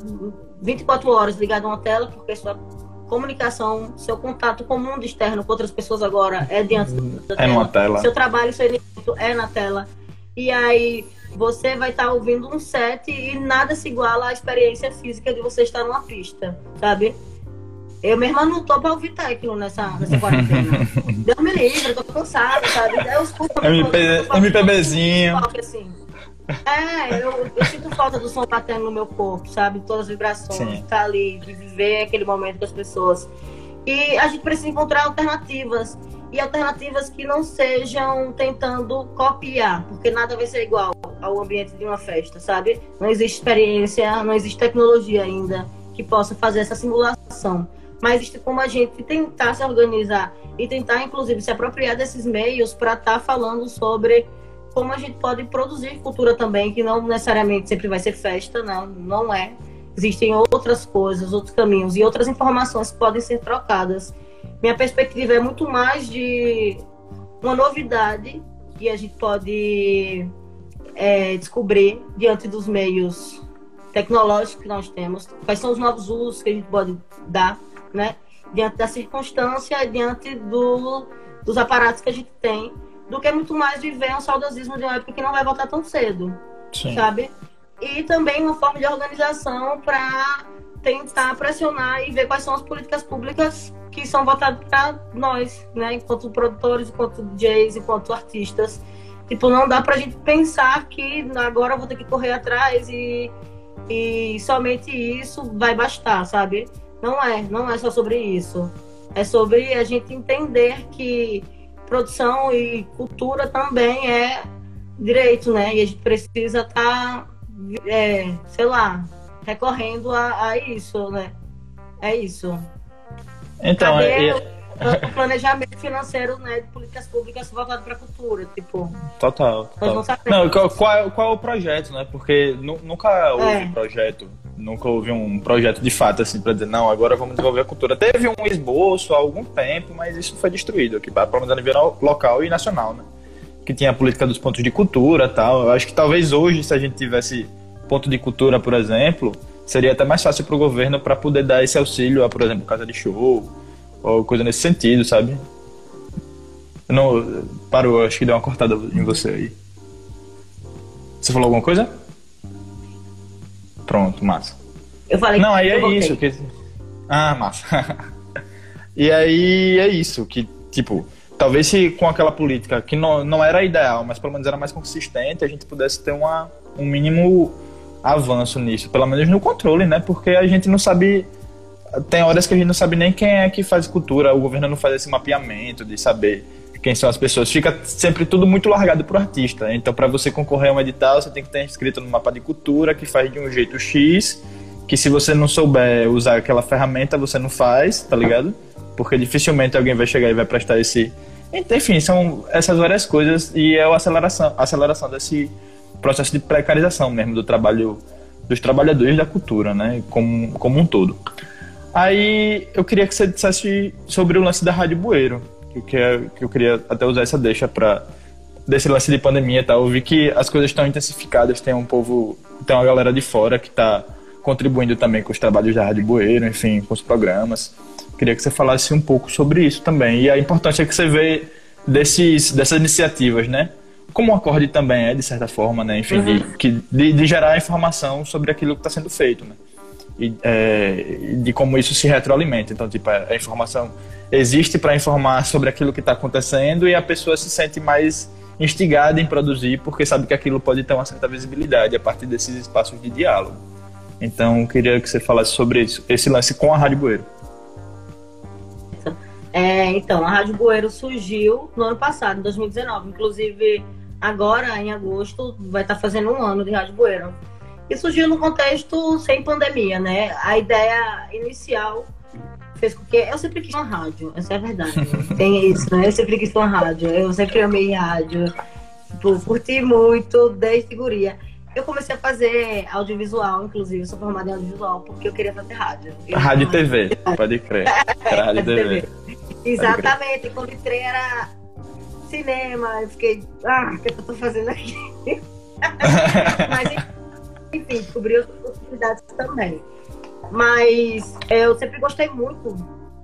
24 horas ligado a uma tela, porque sua comunicação, seu contato com o mundo externo com outras pessoas agora é diante da é tela. tela. Seu trabalho, seu evento é na tela. E aí você vai estar tá ouvindo um set e nada se iguala à experiência física de você estar numa pista, sabe? Eu mesma não tô pra ouvir técnico nessa, nessa quarentena. Deus me livre, eu tô cansada, sabe? Eu escuto MP, MPBzinho. Assim. É, eu, eu, sinto falta do som batendo no meu corpo, sabe? Todas as vibrações, Sim. de estar ali, de viver aquele momento com as pessoas. E a gente precisa encontrar alternativas. E alternativas que não sejam tentando copiar, porque nada vai ser igual ao ambiente de uma festa, sabe? Não existe experiência, não existe tecnologia ainda que possa fazer essa simulação. Mas existe como a gente tentar se organizar e tentar, inclusive, se apropriar desses meios para estar tá falando sobre como a gente pode produzir cultura também, que não necessariamente sempre vai ser festa, não, não é. Existem outras coisas, outros caminhos e outras informações que podem ser trocadas. Minha perspectiva é muito mais de uma novidade que a gente pode é, descobrir diante dos meios tecnológicos que nós temos, quais são os novos usos que a gente pode dar, né? Diante da circunstância, diante do, dos aparatos que a gente tem do que muito mais viver um saudosismo de uma época que não vai voltar tão cedo, Sim. sabe? E também uma forma de organização para tentar pressionar e ver quais são as políticas públicas que são votadas para nós, né? Enquanto produtores, enquanto DJs, enquanto artistas. Tipo, não dá pra gente pensar que agora vou ter que correr atrás e, e somente isso vai bastar, sabe? Não é, não é só sobre isso. É sobre a gente entender que produção e cultura também é direito, né? E a gente precisa estar, tá, é, sei lá, recorrendo a, a, isso, né? É isso. Então, Cadê é, é... o planejamento financeiro né, de políticas públicas voltado para a cultura, tipo. Total. total. Não, qual, qual, qual, é o projeto, né? Porque nunca houve é. projeto nunca houve um projeto de fato assim para dizer não agora vamos desenvolver a cultura. Teve um esboço há algum tempo mas isso foi destruído aqui pelo menos a nível local e nacional né? Que tinha a política dos pontos de cultura tal. Eu acho que talvez hoje se a gente tivesse ponto de cultura por exemplo seria até mais fácil para o governo para poder dar esse auxílio a por exemplo casa de show ou coisa nesse sentido sabe? Não parou acho que deu uma cortada em você aí. Você falou alguma coisa Pronto, massa. Eu falei Não, aí é isso. Que... Ah, massa. e aí é isso, que, tipo, talvez se com aquela política que não, não era ideal, mas pelo menos era mais consistente, a gente pudesse ter uma, um mínimo avanço nisso, pelo menos no controle, né? Porque a gente não sabe. Tem horas que a gente não sabe nem quem é que faz cultura, o governo não faz esse mapeamento de saber quem são as pessoas. Fica sempre tudo muito largado pro artista. Então, para você concorrer a um edital, você tem que estar inscrito no mapa de cultura, que faz de um jeito X, que se você não souber usar aquela ferramenta, você não faz, tá ligado? Porque dificilmente alguém vai chegar e vai prestar esse. Enfim, são essas várias coisas e é a aceleração, a aceleração desse processo de precarização mesmo do trabalho dos trabalhadores da cultura, né? Como, como um todo. Aí eu queria que você dissesse sobre o lance da Rádio Bueiro que, é, que eu queria até usar essa deixa para desse lance de pandemia, tá? Eu vi que as coisas estão intensificadas, tem um povo, tem uma galera de fora que está contribuindo também com os trabalhos da Rádio Bueiro, enfim, com os programas. Queria que você falasse um pouco sobre isso também e a importância que você vê desses, dessas iniciativas, né? Como o acorde também é, de certa forma, né? Enfim, uhum. de, que, de, de, gerar informação sobre aquilo que está sendo feito, né? E é, de como isso se retroalimenta. Então, tipo, a informação existe para informar sobre aquilo que está acontecendo e a pessoa se sente mais instigada em produzir porque sabe que aquilo pode ter uma certa visibilidade a partir desses espaços de diálogo. Então, queria que você falasse sobre isso, esse lance com a Rádio Bueiro. É, então, a Rádio Bueiro surgiu no ano passado, em 2019. Inclusive, agora, em agosto, vai estar fazendo um ano de Rádio Bueiro. E surgiu no contexto sem pandemia, né? A ideia inicial fez com que. Eu sempre quis uma rádio, essa é a verdade. Tem isso, né? Eu sempre quis uma rádio. Eu sempre amei rádio. Tipo, curti muito desde guria. Eu comecei a fazer audiovisual, inclusive, sou formada em audiovisual, porque eu queria fazer rádio. Eu rádio e TV, pode crer. rádio e TV. Exatamente, quando entrei era cinema, eu fiquei, ah, o que, é que eu tô fazendo aqui? Mas enfim, descobri outras possibilidades também. Mas é, eu sempre gostei muito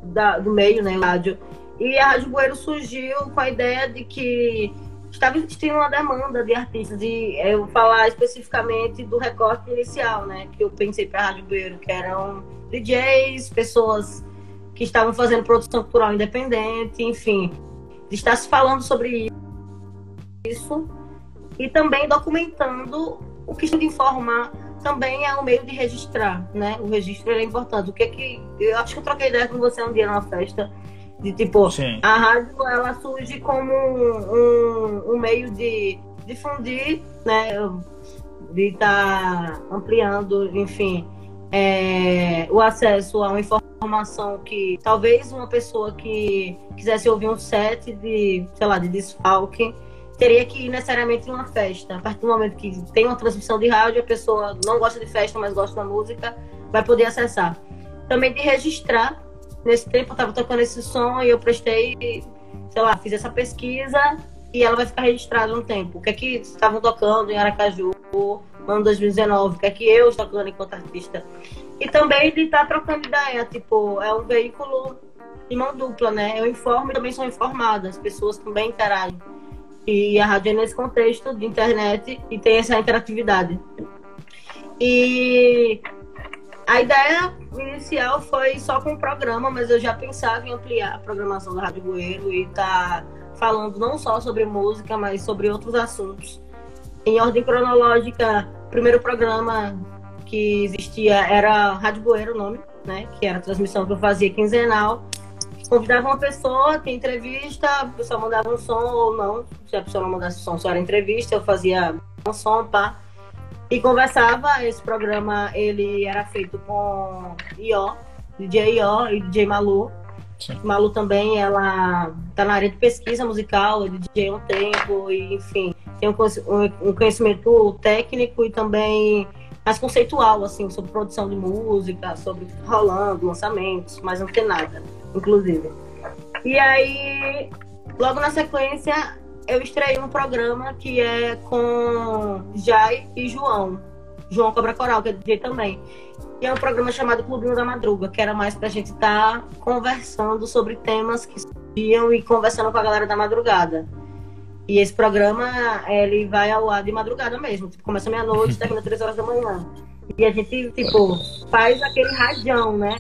da, do meio, né, rádio. E a Rádio Bueiro surgiu com a ideia de que estava existindo uma demanda de artistas. E eu vou falar especificamente do recorte inicial, né? Que eu pensei para a Rádio Bueiro, que eram DJs, pessoas que estavam fazendo produção cultural independente, enfim, estar se falando sobre isso e também documentando o que de informar também é um meio de registrar, né? O registro é importante. O que é que eu acho que eu troquei ideia com você um dia numa festa de tipo Sim. a rádio ela surge como um, um, meio de difundir, né? De estar tá ampliando, enfim, é, o acesso a uma informação que talvez uma pessoa que quisesse ouvir um set de, sei lá, de desfalque teria que ir necessariamente em uma festa. A partir do momento que tem uma transmissão de rádio, a pessoa não gosta de festa, mas gosta da música, vai poder acessar. Também de registrar. Nesse tempo eu estava tocando esse som e eu prestei, sei lá, fiz essa pesquisa e ela vai ficar registrada no tempo. O que é que estavam tocando em Aracaju no ano 2019, o que é que eu estou tocando enquanto artista. E também de estar tá trocando ideia, tipo, é um veículo de mão dupla, né? Eu informo e também sou informada, as pessoas também interagem. E a rádio é nesse contexto de internet e tem essa interatividade. E a ideia inicial foi só com o programa, mas eu já pensava em ampliar a programação da Rádio Bueiro e estar tá falando não só sobre música, mas sobre outros assuntos. Em ordem cronológica, o primeiro programa que existia era Rádio Bueiro, o nome, né? Que era a transmissão que eu fazia quinzenal convidava uma pessoa, tinha entrevista, a pessoa mandava um som ou não. Se a pessoa não mandasse som, só era entrevista, eu fazia um som, pá. E conversava, esse programa ele era feito com Ió, DJ Ió e DJ Malu. Sim. Malu também, ela tá na área de pesquisa musical, é DJ há um tempo, e, enfim, tem um conhecimento técnico e também mais conceitual, assim, sobre produção de música, sobre rolando, lançamentos, mais antenada inclusive. E aí, logo na sequência, eu estreiei um programa que é com Jai e João. João Cobra Coral, que é DJ também. E é um programa chamado Clubinho da Madruga, que era mais pra gente estar tá conversando sobre temas que surgiam e conversando com a galera da madrugada. E esse programa, ele vai ao ar de madrugada mesmo. Tipo, começa meia-noite, termina três horas da manhã. E a gente, tipo, faz aquele radião, né?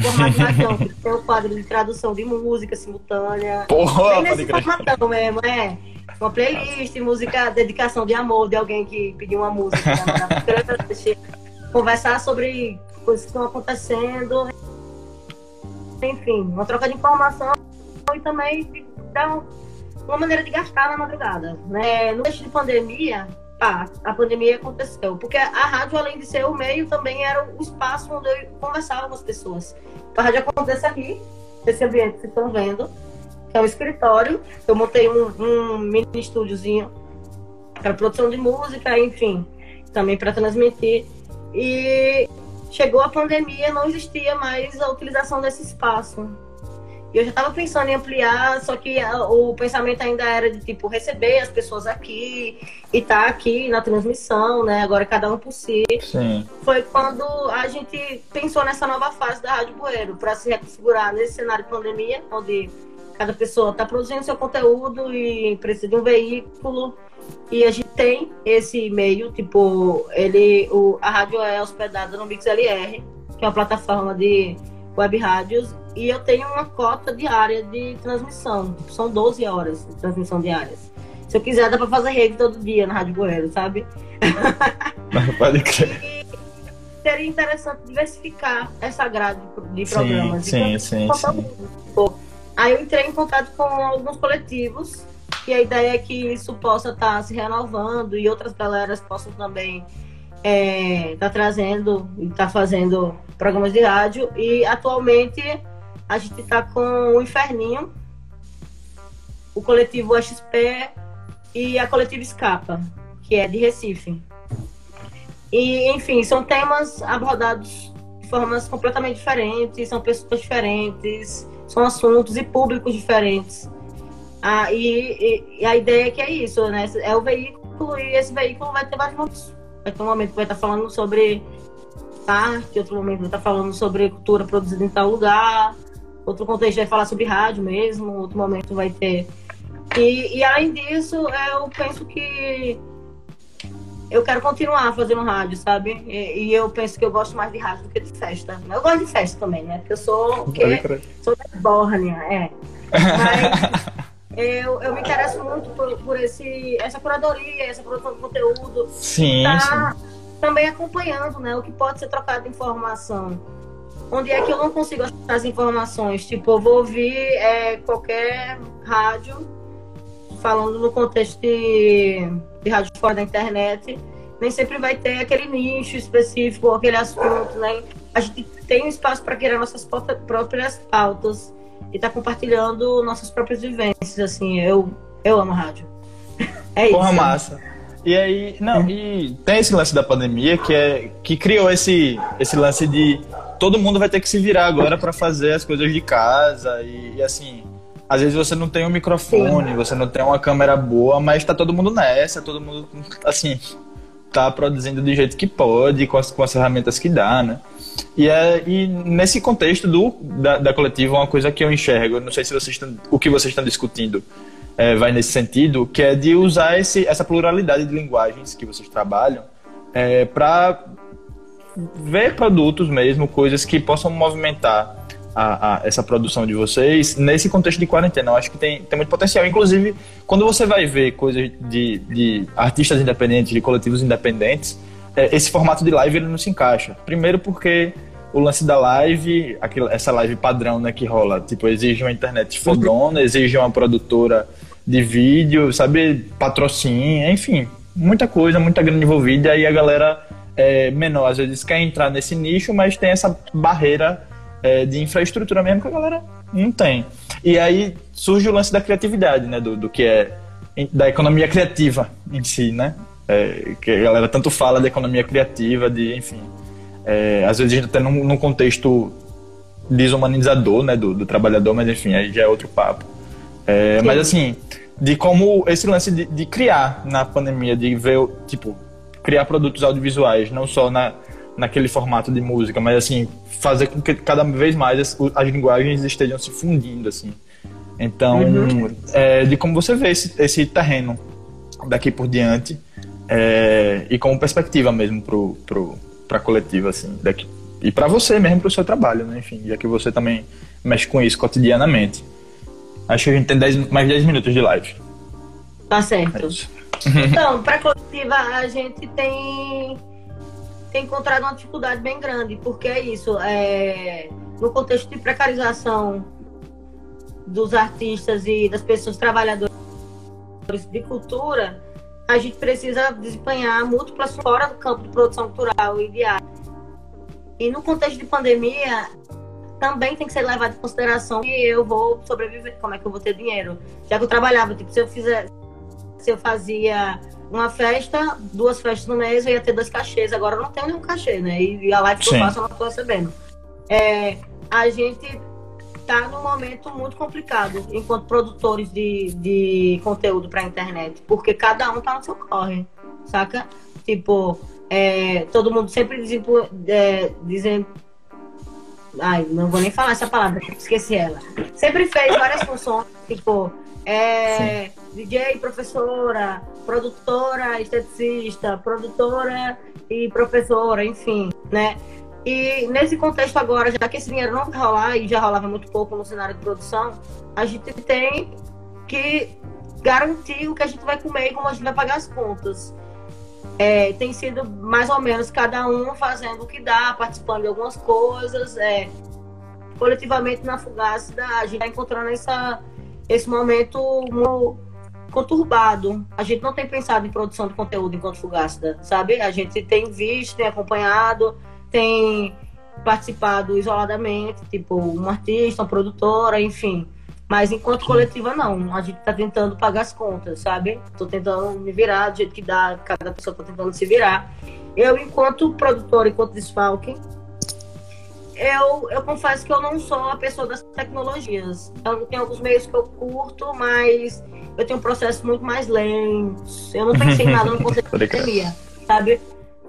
formatão, que tem o quadro de tradução de música simultânea. Porra, nesse formatão mesmo, é. Uma playlist, música, dedicação de amor de alguém que pediu uma música. Né? conversar sobre coisas que estão acontecendo. Enfim, uma troca de informação e também dar uma maneira de gastar na madrugada. Né? No mês de pandemia, pá, a pandemia aconteceu. Porque a rádio, além de ser o meio, também era o espaço onde eu conversava com as pessoas. A rádio acontece aqui, nesse ambiente que vocês estão vendo, que é um escritório. Eu montei um, um mini estúdiozinho para produção de música, enfim, também para transmitir. E chegou a pandemia, não existia mais a utilização desse espaço. E eu já estava pensando em ampliar, só que o pensamento ainda era de tipo receber as pessoas aqui e estar tá aqui na transmissão, né? Agora cada um por si. Sim. Foi quando a gente pensou nessa nova fase da Rádio Bueiro, para se reconfigurar nesse cenário de pandemia, onde cada pessoa está produzindo seu conteúdo e precisa de um veículo. E a gente tem esse meio, tipo, ele, o, a rádio é hospedada no MixLR, que é uma plataforma de web rádios e eu tenho uma cota diária de transmissão. São 12 horas de transmissão diárias. Se eu quiser, dá pra fazer rede todo dia na Rádio Goiânia, sabe? Pode crer. E seria interessante diversificar essa grade de programas. Sim, sim, sim, Aí eu entrei em contato com alguns coletivos e a ideia é que isso possa estar tá se renovando e outras galeras possam também estar é, tá trazendo e estar tá fazendo programas de rádio. E atualmente a gente está com o Inferninho, o coletivo XP e a coletiva Escapa, que é de Recife. E, enfim, são temas abordados de formas completamente diferentes, são pessoas diferentes, são assuntos e públicos diferentes. Ah, e, e, a ideia é que é isso, né? É o veículo e esse veículo vai ter vários momentos. Vai ter um momento que vai estar falando sobre arte, outro momento vai estar falando sobre cultura produzida em tal lugar, outro contexto vai falar sobre rádio mesmo, outro momento vai ter. E, e além disso, eu penso que eu quero continuar fazendo rádio, sabe? E, e, eu penso que eu gosto mais de rádio do que de festa. Eu gosto de festa também, né? Porque eu sou, que, sou da Bórnia, é. Mas eu, eu me interesso muito por, por esse, essa curadoria, essa produção de conteúdo. Sim, tá sim. Também acompanhando né, o que pode ser trocado de informação. Onde é que eu não consigo achar as informações? Tipo, eu vou ouvir é, qualquer rádio falando no contexto de, de rádio fora da internet, nem sempre vai ter aquele nicho específico, aquele assunto, né? A gente tem um espaço para criar nossas próprias pautas e tá compartilhando nossas próprias vivências, assim, eu, eu amo rádio. É isso. Porra, massa. E aí, não, e tem esse lance da pandemia que é que criou esse esse lance de todo mundo vai ter que se virar agora para fazer as coisas de casa e, e assim, às vezes você não tem um microfone, você não tem uma câmera boa, mas tá todo mundo nessa, todo mundo, assim, tá produzindo do jeito que pode, com as, com as ferramentas que dá, né? E, é, e nesse contexto do, da, da coletiva, uma coisa que eu enxergo, não sei se vocês estão, o que vocês estão discutindo é, vai nesse sentido, que é de usar esse, essa pluralidade de linguagens que vocês trabalham é, para ver produtos mesmo, coisas que possam movimentar a, a, essa produção de vocês nesse contexto de quarentena. Eu acho que tem, tem muito potencial. Inclusive, quando você vai ver coisas de, de artistas independentes, de coletivos independentes, é, esse formato de live ele não se encaixa. Primeiro porque o lance da live, aquela, essa live padrão né, que rola, tipo, exige uma internet fodona, exige uma produtora de vídeo, sabe, patrocínio, enfim, muita coisa, muita grana envolvida, e aí a galera é, menor às vezes quer entrar nesse nicho, mas tem essa barreira é, de infraestrutura mesmo que a galera não tem. E aí surge o lance da criatividade, né? Do, do que é da economia criativa em si, né? É, que a galera tanto fala de economia criativa, de enfim. É, às vezes até num, num contexto desumanizador, né, do, do, trabalhador, mas enfim, aí já é outro papo. É, mas assim, de como esse lance de, de, criar na pandemia, de ver, tipo, criar produtos audiovisuais, não só na, naquele formato de música, mas assim, fazer com que cada vez mais as, as linguagens estejam se fundindo, assim. Então, uhum. é, de como você vê esse, esse terreno daqui por diante é, e como perspectiva mesmo pro, pro, pra coletiva, assim, daqui, e para você mesmo, pro seu trabalho, né? Enfim, já que você também mexe com isso cotidianamente. Acho que a gente tem dez, mais 10 minutos de live. Tá certo. É então, para coletiva, a gente tem tem encontrado uma dificuldade bem grande, porque é isso, é, no contexto de precarização dos artistas e das pessoas trabalhadoras de cultura, a gente precisa desempenhar múltiplas fora do campo de produção cultural e de arte. E no contexto de pandemia, também tem que ser levado em consideração que eu vou sobreviver, como é que eu vou ter dinheiro. Já que eu trabalhava, tipo, se eu fizer, se eu fazia uma festa, duas festas no mês, eu ia ter dois cachês. Agora eu não tenho nenhum cachê, né? E a live que Sim. eu faço eu não estou recebendo. É, a gente está num momento muito complicado enquanto produtores de, de conteúdo para a internet, porque cada um está no seu corre, saca? Tipo, é, todo mundo sempre dizendo, é, dizendo Ai, não vou nem falar essa palavra, esqueci ela. Sempre fez várias funções, tipo, é. DJ, professora, produtora, esteticista, produtora e professora, enfim, né? E nesse contexto agora, já que esse dinheiro não vai rolar e já rolava muito pouco no cenário de produção, a gente tem que garantir o que a gente vai comer e como a gente vai pagar as contas. É, tem sido mais ou menos cada um fazendo o que dá, participando de algumas coisas. É, coletivamente na Fugácida, a gente está encontrando essa, esse momento conturbado. A gente não tem pensado em produção de conteúdo enquanto Fugácida, sabe? A gente tem visto, tem acompanhado, tem participado isoladamente, tipo um artista, uma produtora, enfim. Mas enquanto coletiva, não. A gente tá tentando pagar as contas, sabe? Tô tentando me virar do jeito que dá, cada pessoa tá tentando se virar. Eu, enquanto produtora, enquanto desfalque, eu, eu confesso que eu não sou a pessoa das tecnologias. Então, tem alguns meios que eu curto, mas eu tenho um processo muito mais lento. Eu não pensei em nada no conceito de pandemia, sabe?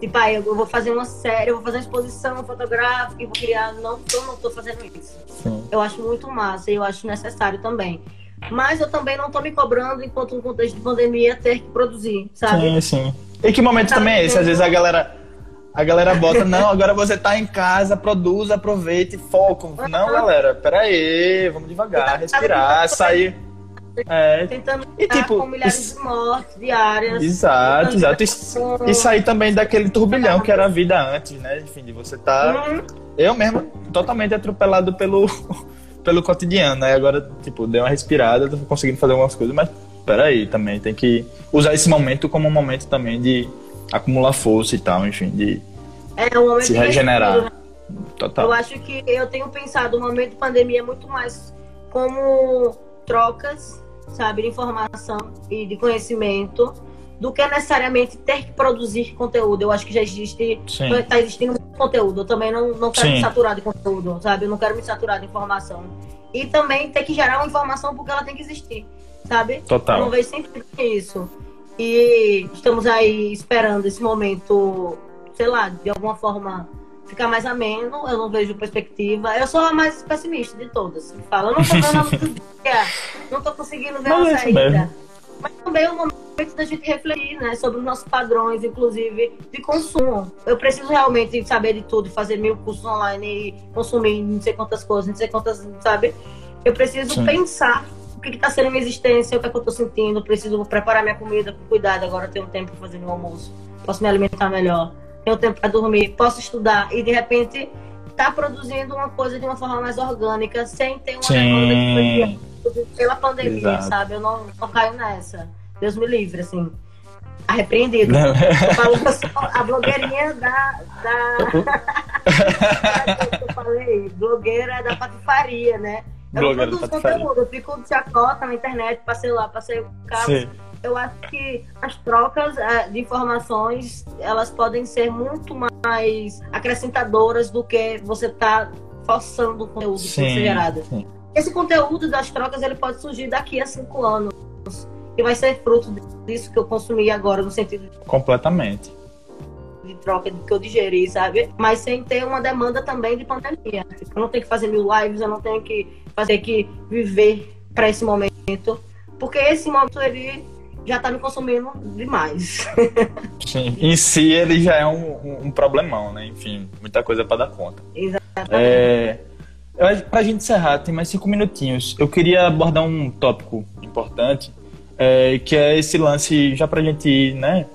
Tipo, ah, eu vou fazer uma série, eu vou fazer uma exposição fotográfica e vou criar. Não, eu não tô fazendo isso. Sim. Eu acho muito massa e eu acho necessário também. Mas eu também não tô me cobrando enquanto no contexto de pandemia ter que produzir, sabe? Sim, sim. E que momento também é esse? Às vezes a galera, a galera bota, não, agora você tá em casa, produz, aproveite, foco. Não, galera, peraí, vamos devagar, respirar, sair. É. Tentando e, tipo, com milhares de mortes diárias. Exato, exato. E, e sair também daquele turbilhão que era a vida antes, né? Enfim, de você tá. Uhum. Eu mesmo, totalmente atropelado pelo, pelo cotidiano, né? Agora, tipo, dei uma respirada, tô conseguindo fazer algumas coisas, mas peraí, também tem que usar esse momento como um momento também de acumular força e tal, enfim, de é, um momento se regenerar. Né? Total. Eu acho que eu tenho pensado o momento de pandemia muito mais como trocas, sabe, de informação e de conhecimento do que necessariamente ter que produzir conteúdo. Eu acho que já existe, está existindo muito conteúdo. Eu também não, não quero Sim. me saturar de conteúdo, sabe? Eu não quero me saturar de informação. E também ter que gerar uma informação porque ela tem que existir, sabe? Total. Eu não vejo sempre isso. E estamos aí esperando esse momento, sei lá, de alguma forma ficar mais ameno, eu não vejo perspectiva. Eu sou a mais pessimista de todas. Fala, eu não tô vendo a luz não tô conseguindo ver Mas uma saída. Mesmo. Mas também é um momento da gente refletir, né, sobre os nossos padrões, inclusive de consumo. Eu preciso realmente saber de tudo, fazer mil cursos online e consumir não sei quantas coisas, não sei quantas, sabe? Eu preciso Sim. pensar o que está sendo minha existência, o que, é que eu estou sentindo, preciso preparar minha comida com cuidado. Agora eu tenho tempo para fazer meu almoço, posso me alimentar melhor tenho tempo para dormir, posso estudar e de repente tá produzindo uma coisa de uma forma mais orgânica, sem ter uma demanda que pela pandemia, Exato. sabe? Eu não, não caio nessa. Deus me livre, assim. Que eu sou a blogueirinha da. da... eu falei, blogueira da patifaria, né? Eu blogueira não produzo conteúdo, eu fico de chacota na internet, passei lá, passei o carro. Sim eu acho que as trocas é, de informações elas podem ser muito mais acrescentadoras do que você está forçando o conteúdo sim, gerado. Sim. Esse conteúdo das trocas ele pode surgir daqui a cinco anos e vai ser fruto disso que eu consumi agora no sentido de... completamente de troca que eu digeri, sabe? Mas sem ter uma demanda também de pandemia. Eu não tenho que fazer mil lives, eu não tenho que fazer que viver para esse momento, porque esse momento ele já tá me consumindo demais. Sim, em si ele já é um, um, problemão, né? Enfim, muita coisa para dar conta. Exatamente. É, pra gente encerrar, tem mais cinco minutinhos. Eu queria abordar um tópico importante, é, que é esse lance, já pra gente ir, né,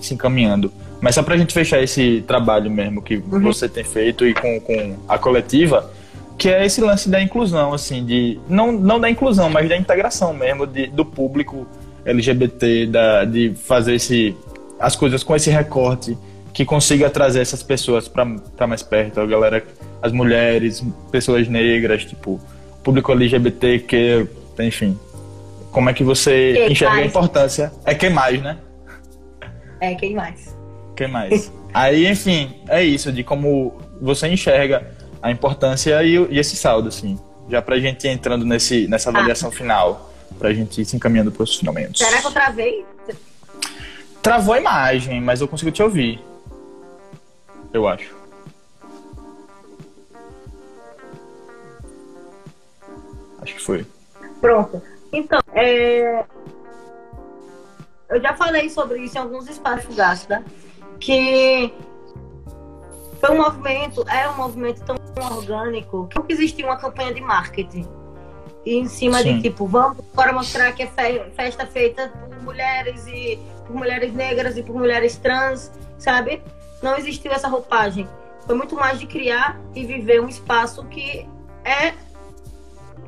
se encaminhando. Mas só pra gente fechar esse trabalho mesmo que uhum. você tem feito e com, com a coletiva, que é esse lance da inclusão, assim, de. Não, não da inclusão, mas da integração mesmo de, do público LGBT, da, de fazer esse, as coisas com esse recorte que consiga trazer essas pessoas para mais perto, a galera, as mulheres, pessoas negras, tipo, público LGBT, que, enfim. Como é que você que enxerga mais? a importância? É quem mais, né? É, quem mais. Quem mais? Aí, enfim, é isso, de como você enxerga a importância e, e esse saldo, assim. Já pra gente ir entrando nesse, nessa avaliação ah. final pra gente ir se encaminhando pros finalmente. Será que eu travei? Travou a imagem, mas eu consigo te ouvir. Eu acho. Acho que foi. Pronto. Então, é... eu já falei sobre isso em alguns espaços Gasta, que foi um movimento, é um movimento tão orgânico que não existia uma campanha de marketing e em cima Sim. de tipo, vamos agora mostrar que é festa feita por mulheres e por mulheres negras e por mulheres trans, sabe? Não existiu essa roupagem. Foi muito mais de criar e viver um espaço que é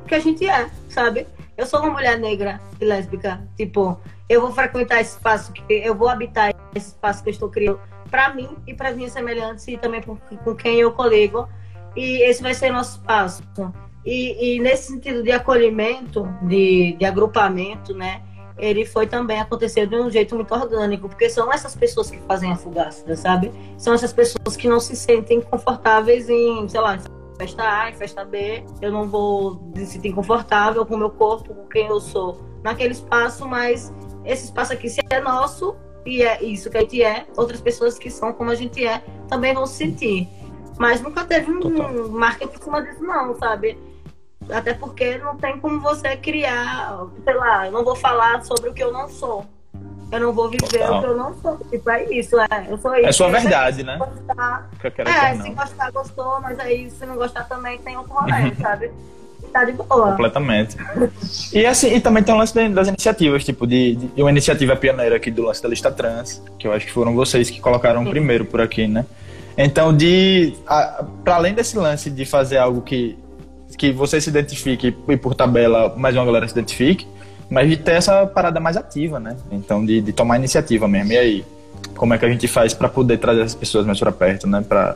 que a gente é, sabe? Eu sou uma mulher negra e lésbica, tipo, eu vou frequentar esse espaço, que eu vou habitar esse espaço que eu estou criando para mim e para minhas semelhantes e também com quem eu colego. E esse vai ser nosso espaço. E, e nesse sentido de acolhimento, de, de agrupamento, né? ele foi também acontecer de um jeito muito orgânico, porque são essas pessoas que fazem a fugaça, sabe? São essas pessoas que não se sentem confortáveis em, sei lá, festa A, em festa B. Eu não vou me sentir confortável com o meu corpo, com quem eu sou naquele espaço, mas esse espaço aqui, se é nosso, e é isso que a gente é, outras pessoas que são como a gente é também vão se sentir. Mas nunca teve um marketing por cima disso, não, sabe? Até porque não tem como você criar, sei lá, eu não vou falar sobre o que eu não sou. eu não vou viver Total. o que eu não sou. Tipo, é isso, é. Eu sou isso. É sua verdade, né? Gostar, é, se gostar, gostou, mas aí se não gostar também tem outro rolê, sabe? Tá de boa. Completamente. E assim, e também tem o lance das iniciativas, tipo, de, de uma iniciativa pioneira aqui do lance da lista trans, que eu acho que foram vocês que colocaram Sim. primeiro por aqui, né? Então, de para além desse lance de fazer algo que que você se identifique e por tabela mais uma galera se identifique, mas de ter essa parada mais ativa, né? Então, de, de tomar iniciativa mesmo. E aí, como é que a gente faz para poder trazer as pessoas mais para perto, né? Pra,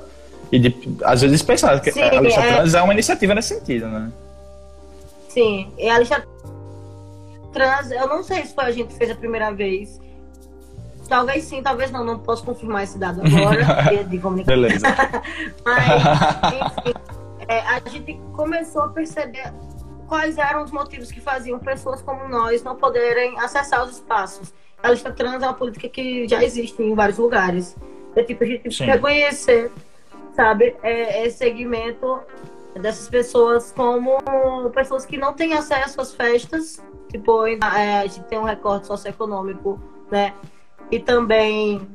e de, às vezes pensar que Sim, a lista é... trans é uma iniciativa nesse sentido, né? Sim, e a lista trans, eu não sei se foi a gente que fez a primeira vez. Talvez sim, talvez não, não posso confirmar esse dado agora, de comunicação. Beleza. Mas, enfim, é, a gente começou a perceber quais eram os motivos que faziam pessoas como nós não poderem acessar os espaços. A lista trans é uma política que já existe em vários lugares. É tipo, a gente tem que reconhecer, sabe, é, esse segmento dessas pessoas como pessoas que não têm acesso às festas, tipo, é, a gente tem um recorte socioeconômico, né? E também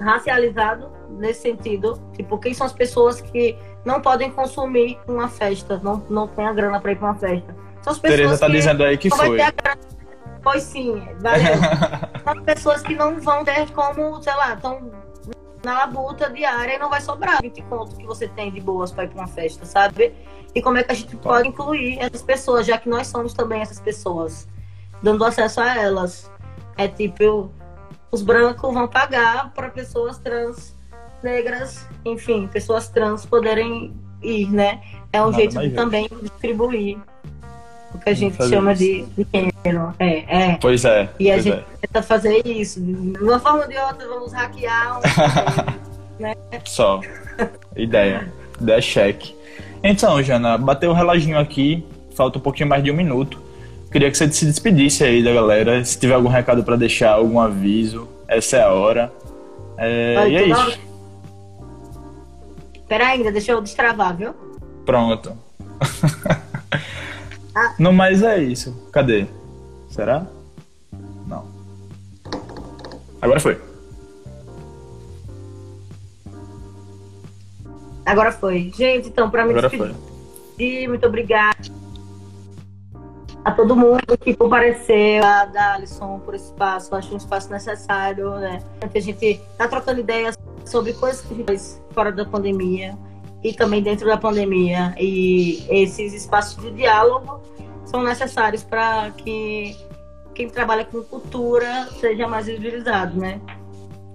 racializado nesse sentido, tipo, quem são as pessoas que não podem consumir uma festa, não, não tem a grana para ir para uma festa. São as pessoas Tereza tá que dizendo aí que foi. Pois sim, valeu. São pessoas que não vão ter como, sei lá, estão na labuta diária e não vai sobrar 20 contos que você tem de boas para ir para uma festa, sabe? E como é que a gente pode incluir essas pessoas, já que nós somos também essas pessoas, dando acesso a elas. É tipo, os brancos vão pagar para pessoas trans negras, enfim, pessoas trans poderem ir, né? É um Nada jeito de também distribuir o que a gente chama de, de gênero. É, é. Pois é. E a gente é. tenta fazer isso. De uma forma ou de outra, vamos hackear um, né? Só. Ideia. Ideia cheque. Então, Jana, bateu o reloginho aqui, falta um pouquinho mais de um minuto. Queria que você se despedisse aí da galera. Se tiver algum recado para deixar, algum aviso, essa é a hora. É, e é isso. Pera ainda, deixa eu destravar, viu? Pronto. ah. No mais é isso. Cadê? Será? Não. Agora foi. Agora foi. Gente, então, para me despedir, muito obrigada a todo mundo que compareceu, a da Alisson por esse espaço. Acho um espaço necessário, né? A gente tá trocando ideias sobre coisas que faz fora da pandemia e também dentro da pandemia. E esses espaços de diálogo são necessários para que quem trabalha com cultura seja mais visibilizado, né?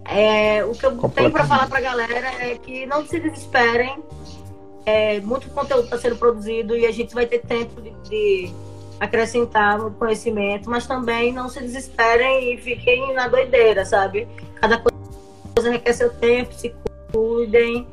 É, o que eu tenho para falar para a galera é que não se desesperem. É, muito conteúdo está sendo produzido e a gente vai ter tempo de, de acrescentar muito conhecimento, mas também não se desesperem e fiquem na doideira, sabe? Cada coisa requer seu tempo, se cuidem.